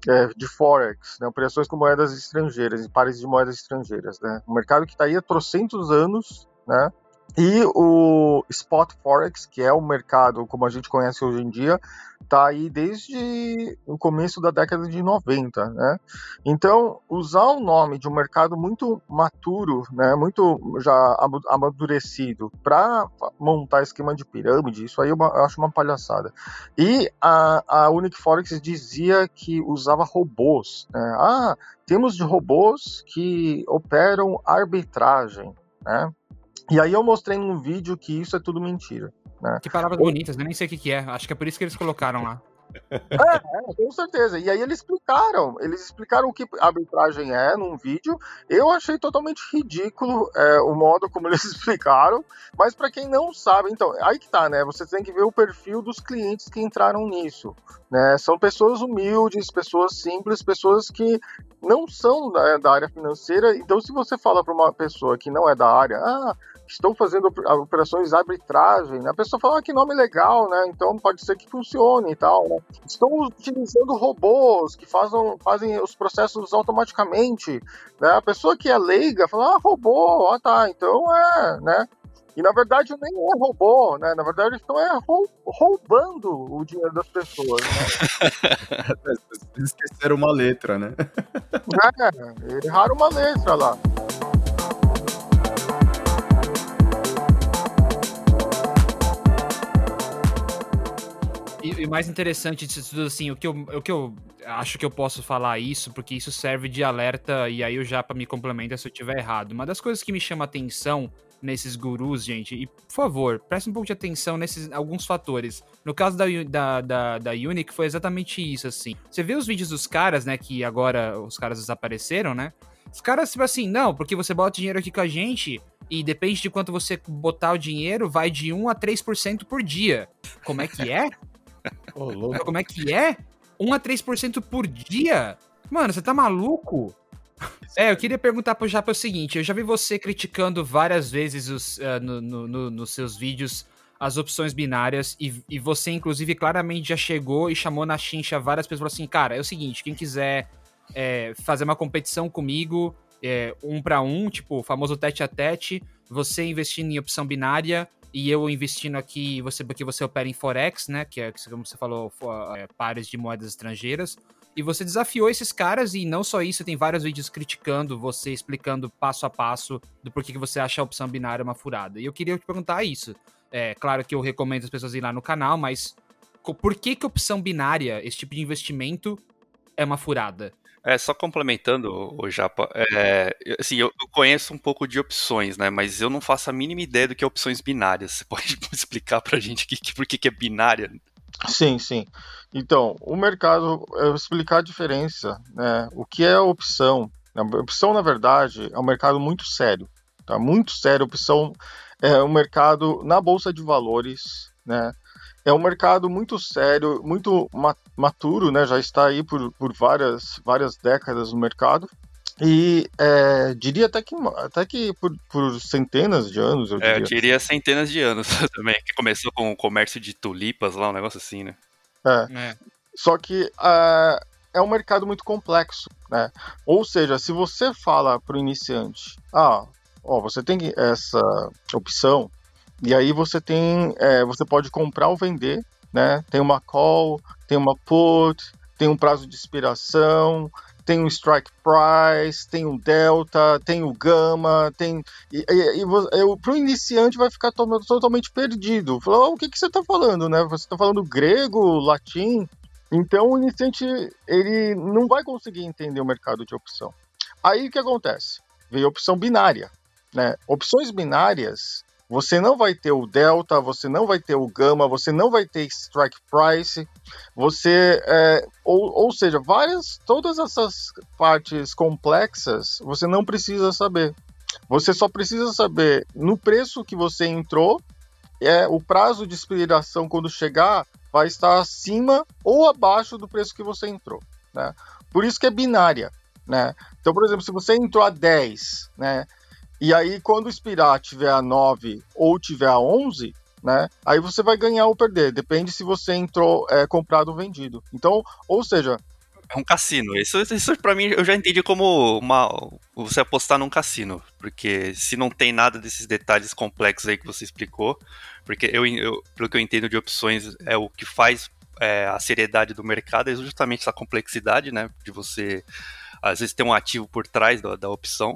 é, de forex, né? operações com moedas estrangeiras, pares de moedas estrangeiras, né? Um mercado que está aí há trocentos anos, né? E o Spot Forex, que é o mercado como a gente conhece hoje em dia, tá aí desde o começo da década de 90, né? Então, usar o nome de um mercado muito maturo, né, muito já amadurecido para montar esquema de pirâmide, isso aí eu acho uma palhaçada. E a, a Unique Forex dizia que usava robôs, né? Ah, temos de robôs que operam arbitragem, né? E aí eu mostrei num vídeo que isso é tudo mentira. Né? Que palavras bonitas, né? Nem sei o que, que é. Acho que é por isso que eles colocaram lá. É, é, com certeza. E aí eles explicaram, eles explicaram o que arbitragem é num vídeo. Eu achei totalmente ridículo é, o modo como eles explicaram, mas para quem não sabe, então, aí que tá, né? Você tem que ver o perfil dos clientes que entraram nisso, né? São pessoas humildes, pessoas simples, pessoas que não são da, da área financeira. Então, se você fala para uma pessoa que não é da área, ah, estão fazendo operações de arbitragem, né? a pessoa fala ah, que nome legal, né? Então pode ser que funcione e tal. Né? Estão utilizando robôs que fazem, fazem os processos automaticamente. Né? A pessoa que é leiga fala, ah, robô, ah tá, então é, né? E na verdade nem é robô, né? Na verdade estão é roubando o dinheiro das pessoas. Né? Esqueceram uma letra, né? É, erraram uma letra lá. E o mais interessante disso tudo, assim, o que, eu, o que eu acho que eu posso falar isso, porque isso serve de alerta, e aí o Japa me complementa se eu estiver errado. Uma das coisas que me chama atenção nesses gurus, gente, e por favor, preste um pouco de atenção nesses alguns fatores. No caso da, da, da, da Unique, foi exatamente isso, assim. Você vê os vídeos dos caras, né, que agora os caras desapareceram, né? Os caras, tipo assim, não, porque você bota dinheiro aqui com a gente, e depende de quanto você botar o dinheiro, vai de 1 a 3% por dia. Como é que é? Oh, Como é que é? 1 a 3% por dia? Mano, você tá maluco? É, eu queria perguntar pro Japa o seguinte: eu já vi você criticando várias vezes os, uh, no, no, no, nos seus vídeos as opções binárias e, e, você, inclusive, claramente já chegou e chamou na chincha várias pessoas assim: cara, é o seguinte, quem quiser é, fazer uma competição comigo, é, um para um, tipo, o famoso tete a tete, você investindo em opção binária, e eu investindo aqui, você porque você opera em Forex, né? Que é, como você falou, é, pares de moedas estrangeiras. E você desafiou esses caras, e não só isso, tem vários vídeos criticando você, explicando passo a passo do porquê que você acha a opção binária uma furada. E eu queria te perguntar isso. É claro que eu recomendo as pessoas irem lá no canal, mas por que que opção binária, esse tipo de investimento, é uma furada? É, só complementando, o Japa, é, assim, eu, conheço um pouco de opções, né, mas eu não faço a mínima ideia do que é opções binárias. Você pode explicar pra gente que, que, por que, que é binária? Sim, sim. Então, o mercado, eu vou explicar a diferença, né, o que é opção. A opção, na verdade, é um mercado muito sério, tá? Muito sério. A opção é um mercado na Bolsa de Valores, né, é um mercado muito sério, muito maturo, né? Já está aí por, por várias, várias décadas no mercado. E é, diria até que, até que por, por, centenas de anos, eu diria. É, eu diria centenas de anos também, que começou com o comércio de tulipas lá, um negócio assim, né? É. é. Só que uh, é um mercado muito complexo, né? Ou seja, se você fala para o iniciante, ah, ó, você tem essa opção, e aí você tem, é, você pode comprar ou vender, né? Tem uma call, tem uma put, tem um prazo de expiração, tem um strike price, tem um delta, tem o gama, tem e, e, e para o iniciante vai ficar to totalmente perdido. Falou, oh, o que, que você está falando, né? Você está falando grego, latim? Então o iniciante ele não vai conseguir entender o mercado de opção. Aí o que acontece? Veio a opção binária, né? Opções binárias você não vai ter o delta, você não vai ter o gama, você não vai ter strike price, você, é, ou, ou seja, várias, todas essas partes complexas, você não precisa saber. Você só precisa saber no preço que você entrou, é o prazo de expiração quando chegar vai estar acima ou abaixo do preço que você entrou, né? Por isso que é binária, né? Então, por exemplo, se você entrou a 10, né? E aí, quando o expirar tiver a 9 ou tiver a 11, né? Aí você vai ganhar ou perder. Depende se você entrou é, comprado ou vendido. Então, ou seja. É um cassino. Isso, isso para mim eu já entendi como uma, você apostar num cassino. Porque se não tem nada desses detalhes complexos aí que você explicou, porque eu, eu pelo que eu entendo de opções, é o que faz é, a seriedade do mercado, é justamente essa complexidade, né? De você às vezes ter um ativo por trás da, da opção.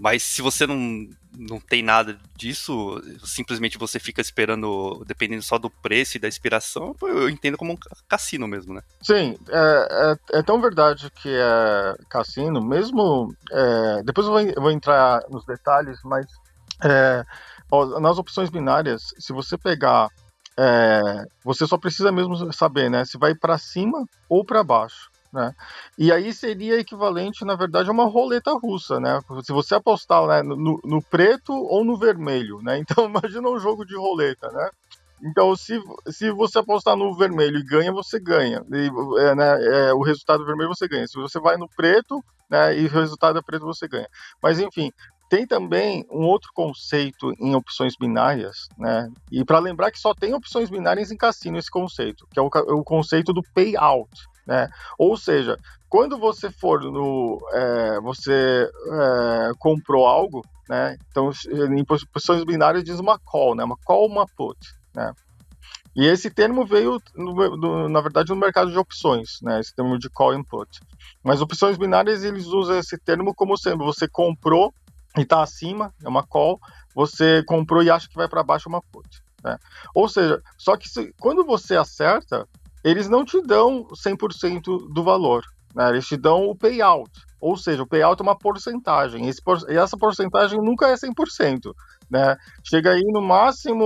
Mas se você não, não tem nada disso, simplesmente você fica esperando, dependendo só do preço e da inspiração, eu entendo como um cassino mesmo, né? Sim, é, é, é tão verdade que é cassino, mesmo. É, depois eu vou, eu vou, entrar nos detalhes, mas é, ó, nas opções binárias, se você pegar. É, você só precisa mesmo saber, né? Se vai para cima ou para baixo. Né? E aí seria equivalente, na verdade, a uma roleta russa, né? Se você apostar né, no, no, preto ou no vermelho, né? Então imagina um jogo de roleta, né? Então, se, se você apostar no vermelho e ganha, você ganha. E, é, né, é, o resultado vermelho você ganha. Se você vai no preto né, e o resultado é preto, você ganha. Mas, enfim, tem também um outro conceito em opções binárias, né? E para lembrar que só tem opções binárias em cassino esse conceito, que é o, o conceito do payout. Né? Ou seja, quando você for no. É, você é, comprou algo, né? Então, em posições binárias diz uma call, né? Uma call, uma put, né? E esse termo veio, no, no, na verdade, no mercado de opções, né? Esse termo de call input. Mas opções binárias, eles usam esse termo como sendo você comprou e está acima, é uma call, você comprou e acha que vai para baixo, é uma put. Né? Ou seja, só que se, quando você acerta, eles não te dão 100% do valor, né? eles te dão o payout, ou seja, o payout é uma porcentagem, e essa porcentagem nunca é 100%, né? chega aí no máximo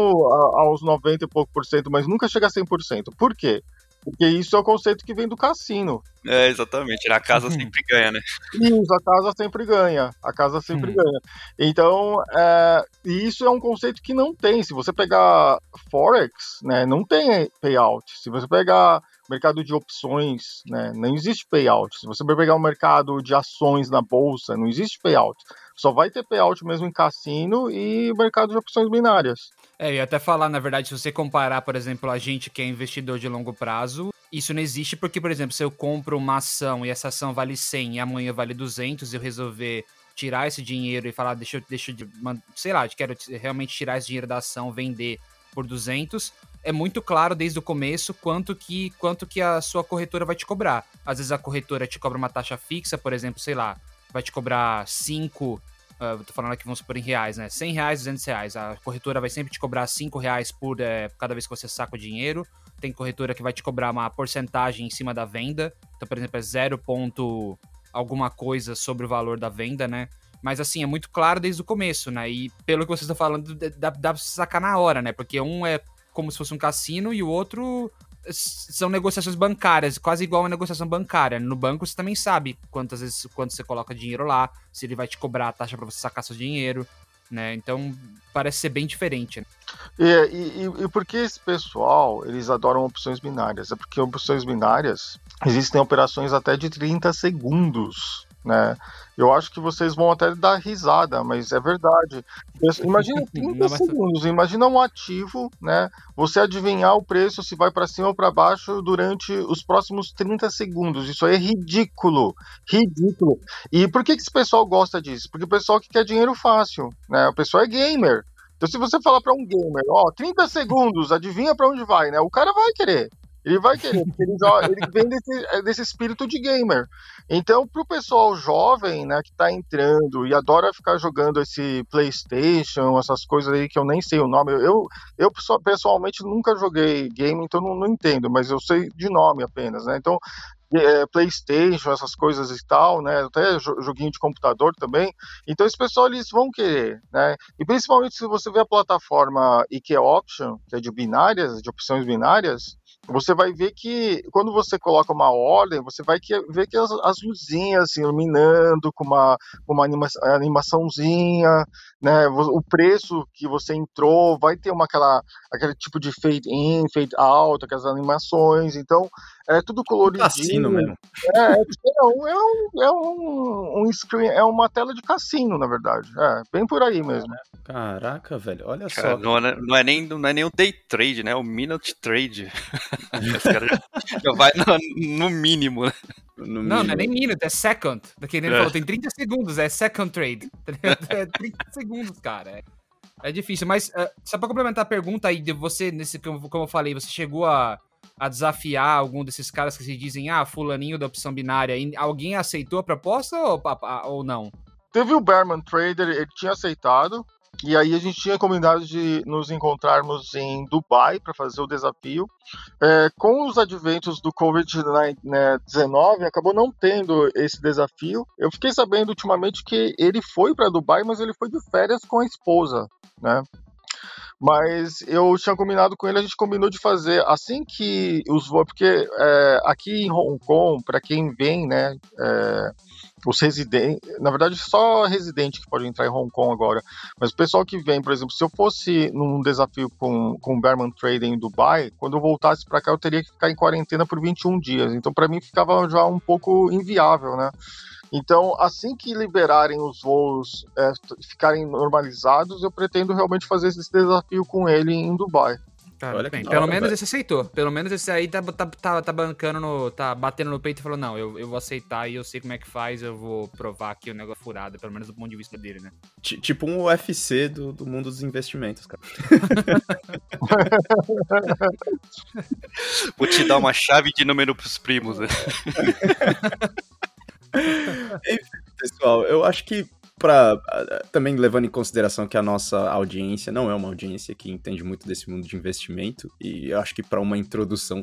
aos 90 e pouco por cento, mas nunca chega a 100%. Por quê? Porque isso é o conceito que vem do cassino. É, exatamente. A casa uhum. sempre ganha, né? Isso, a casa sempre ganha. A casa sempre uhum. ganha. Então, é, isso é um conceito que não tem. Se você pegar Forex, né, não tem payout. Se você pegar mercado de opções, né, não existe payout. Se você pegar o mercado de ações na bolsa, não existe payout. Só vai ter payout mesmo em cassino e mercado de opções binárias. É, ia até falar, na verdade, se você comparar, por exemplo, a gente que é investidor de longo prazo, isso não existe porque, por exemplo, se eu compro uma ação e essa ação vale 100 e amanhã vale 200 e eu resolver tirar esse dinheiro e falar, deixa eu, deixa eu, sei lá, quero realmente tirar esse dinheiro da ação, vender por 200, é muito claro desde o começo quanto que, quanto que a sua corretora vai te cobrar. Às vezes a corretora te cobra uma taxa fixa, por exemplo, sei lá, vai te cobrar 5 Uh, tô falando aqui, vamos supor, em reais, né? 100 reais, 200 reais. A corretora vai sempre te cobrar 5 reais por é, cada vez que você saca o dinheiro. Tem corretora que vai te cobrar uma porcentagem em cima da venda. Então, por exemplo, é 0. alguma coisa sobre o valor da venda, né? Mas assim, é muito claro desde o começo, né? E pelo que vocês estão falando, dá, dá pra sacar na hora, né? Porque um é como se fosse um cassino e o outro são negociações bancárias, quase igual uma negociação bancária. No banco você também sabe quantas vezes você coloca dinheiro lá, se ele vai te cobrar a taxa para você sacar seu dinheiro, né? Então parece ser bem diferente. Né? E, e, e por que esse pessoal eles adoram opções binárias? É porque opções binárias existem operações até de 30 segundos né? Eu acho que vocês vão até dar risada, mas é verdade. Imagina 30 Não, segundos, imagina um ativo, né? Você adivinhar o preço se vai para cima ou para baixo durante os próximos 30 segundos. Isso aí é ridículo, ridículo. E por que, que esse pessoal gosta disso? Porque o pessoal que quer dinheiro fácil, né? O pessoal é gamer. Então, se você falar para um gamer, ó, 30 segundos, adivinha para onde vai, né? O cara vai querer. Ele vai querer, porque ele, joga, ele vem desse, é, desse espírito de gamer. Então, para o pessoal jovem, né, que está entrando e adora ficar jogando esse PlayStation, essas coisas aí que eu nem sei o nome, eu, eu pessoalmente nunca joguei game, então não, não entendo, mas eu sei de nome apenas, né? Então, é, PlayStation, essas coisas e tal, né? Até joguinho de computador também. Então esse pessoal eles vão querer, né? E principalmente se você vê a plataforma IKEA Option, que é de binárias, de opções binárias, você vai ver que quando você coloca uma ordem, você vai que, ver que as, as luzinhas assim, iluminando com uma, uma anima, animaçãozinha, né? O preço que você entrou vai ter uma aquela aquele tipo de fade in, fade out, aquelas animações. Então é tudo coloridinho. Cassino mesmo. É, é, é, um, é, um, um screen, é uma tela de cassino, na verdade. É, bem por aí mesmo. Caraca, velho, olha Cara, só. Não é, não, é nem, não é nem o day trade, né? É o minute trade. Já, já vai no, no mínimo, né? No não, mínimo. não é nem minute, é second. Daquele ele é. falou, tem 30 segundos, é second trade. É 30 segundos, cara. É, é difícil, mas uh, só pra complementar a pergunta aí de você, nesse, como, como eu falei, você chegou a a desafiar algum desses caras que se dizem, ah, fulaninho da opção binária, alguém aceitou a proposta ou, ou não? Teve o Bearman Trader, ele tinha aceitado, e aí a gente tinha combinado de nos encontrarmos em Dubai para fazer o desafio. É, com os adventos do Covid-19, acabou não tendo esse desafio. Eu fiquei sabendo ultimamente que ele foi para Dubai, mas ele foi de férias com a esposa, né? Mas eu tinha combinado com ele, a gente combinou de fazer assim que os voos, porque é, aqui em Hong Kong, para quem vem, né, é, os residentes, na verdade só residente que pode entrar em Hong Kong agora, mas o pessoal que vem, por exemplo, se eu fosse num desafio com, com Bearman Trading em Dubai, quando eu voltasse para cá eu teria que ficar em quarentena por 21 dias, então para mim ficava já um pouco inviável, né? Então, assim que liberarem os voos é, ficarem normalizados, eu pretendo realmente fazer esse desafio com ele em Dubai. Tá, Olha bem, pelo hora, menos velho. esse aceitou. Pelo menos esse aí tá, tá, tá, tá, bancando no. tá batendo no peito e falou: não, eu, eu vou aceitar e eu sei como é que faz, eu vou provar aqui o negócio furado, pelo menos do ponto de vista dele, né? T tipo um UFC do, do mundo dos investimentos, cara. vou te dar uma chave de número pros primos, né? Enfim, pessoal, eu acho que para também levando em consideração que a nossa audiência não é uma audiência que entende muito desse mundo de investimento e eu acho que para uma introdução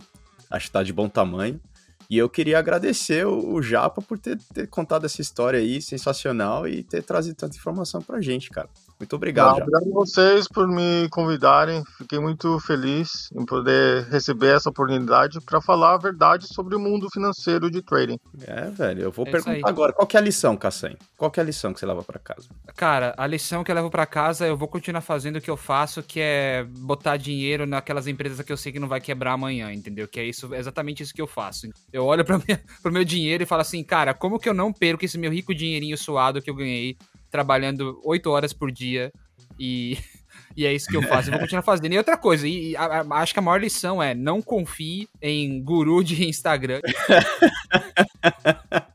acho que tá de bom tamanho. E eu queria agradecer o, Japa por ter, ter, contado essa história aí sensacional e ter trazido tanta informação pra gente, cara. Muito obrigado. Não, obrigado a vocês por me convidarem. Fiquei muito feliz em poder receber essa oportunidade para falar a verdade sobre o mundo financeiro de trading. É, velho. Eu vou é perguntar agora, qual que é a lição, Cassem? Qual que é a lição que você leva para casa? Cara, a lição que eu levo para casa, eu vou continuar fazendo o que eu faço, que é botar dinheiro naquelas empresas que eu sei que não vai quebrar amanhã, entendeu? Que é isso, é exatamente isso que eu faço. Eu olho para o meu dinheiro e falo assim, cara, como que eu não perco esse meu rico dinheirinho suado que eu ganhei trabalhando oito horas por dia e, e é isso que eu faço. Eu vou continuar fazendo. E outra coisa, e, a, a, acho que a maior lição é não confie em guru de Instagram.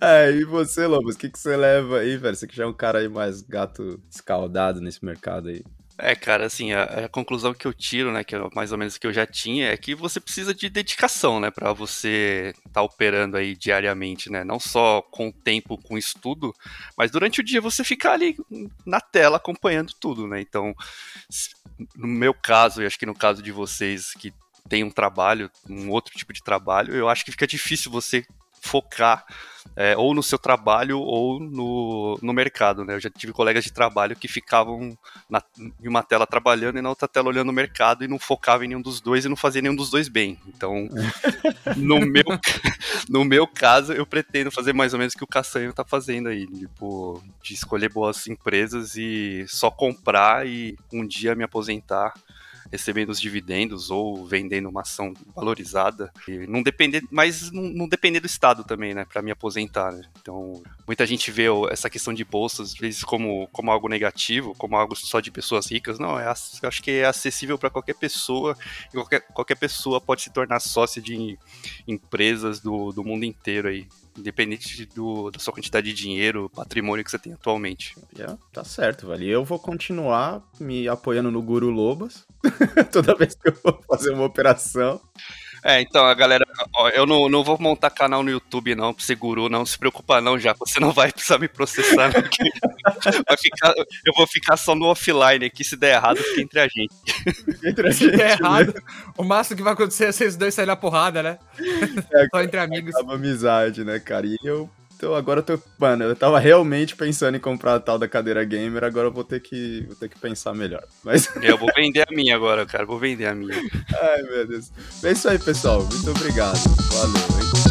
É, e você, Lobos, o que, que você leva aí, velho? Você que já é um cara aí mais gato escaldado nesse mercado aí. É, cara, assim, a, a, conclusão que eu tiro, né, que é mais ou menos que eu já tinha, é que você precisa de dedicação, né, para você estar tá operando aí diariamente, né, não só com tempo, com estudo, mas durante o dia você ficar ali na tela acompanhando tudo, né, então, no meu caso, e acho que no caso de vocês que tem um trabalho, um outro tipo de trabalho, eu acho que fica difícil você focar é, ou no seu trabalho ou no, no mercado, né? Eu já tive colegas de trabalho que ficavam na, em uma tela trabalhando e na outra tela olhando o mercado e não focavam em nenhum dos dois e não faziam nenhum dos dois bem. Então, no meu, no meu caso, eu pretendo fazer mais ou menos o que o Castanho tá fazendo aí, tipo, de escolher boas empresas e só comprar e um dia me aposentar recebendo os dividendos ou vendendo uma ação valorizada. E não depender, mas não, não depender do Estado também, né, para me aposentar. Né? Então, muita gente vê essa questão de bolsas, às vezes, como, como algo negativo, como algo só de pessoas ricas. Não, é, acho que é acessível para qualquer pessoa qualquer, qualquer pessoa pode se tornar sócia de empresas do, do mundo inteiro aí independente do, da sua quantidade de dinheiro, patrimônio que você tem atualmente. Yeah, tá certo, velho. Eu vou continuar me apoiando no Guru Lobas toda vez que eu vou fazer uma operação. É, então, a galera, ó, eu não, não vou montar canal no YouTube, não, pra ser guru, não se preocupa não, já, você não vai precisar me processar, ficar, eu vou ficar só no offline aqui, se der errado, fica entre a gente. Entre a gente se der errado, o máximo que vai acontecer é vocês dois saírem na porrada, né? É, só entre amigos. Acaba amizade, né, cara, e eu então agora eu tô. Mano, eu tava realmente pensando em comprar a tal da cadeira gamer, agora eu vou ter que, vou ter que pensar melhor. Mas... Eu vou vender a minha agora, cara. Vou vender a minha. Ai, meu Deus. É isso aí, pessoal. Muito obrigado. Valeu, hein?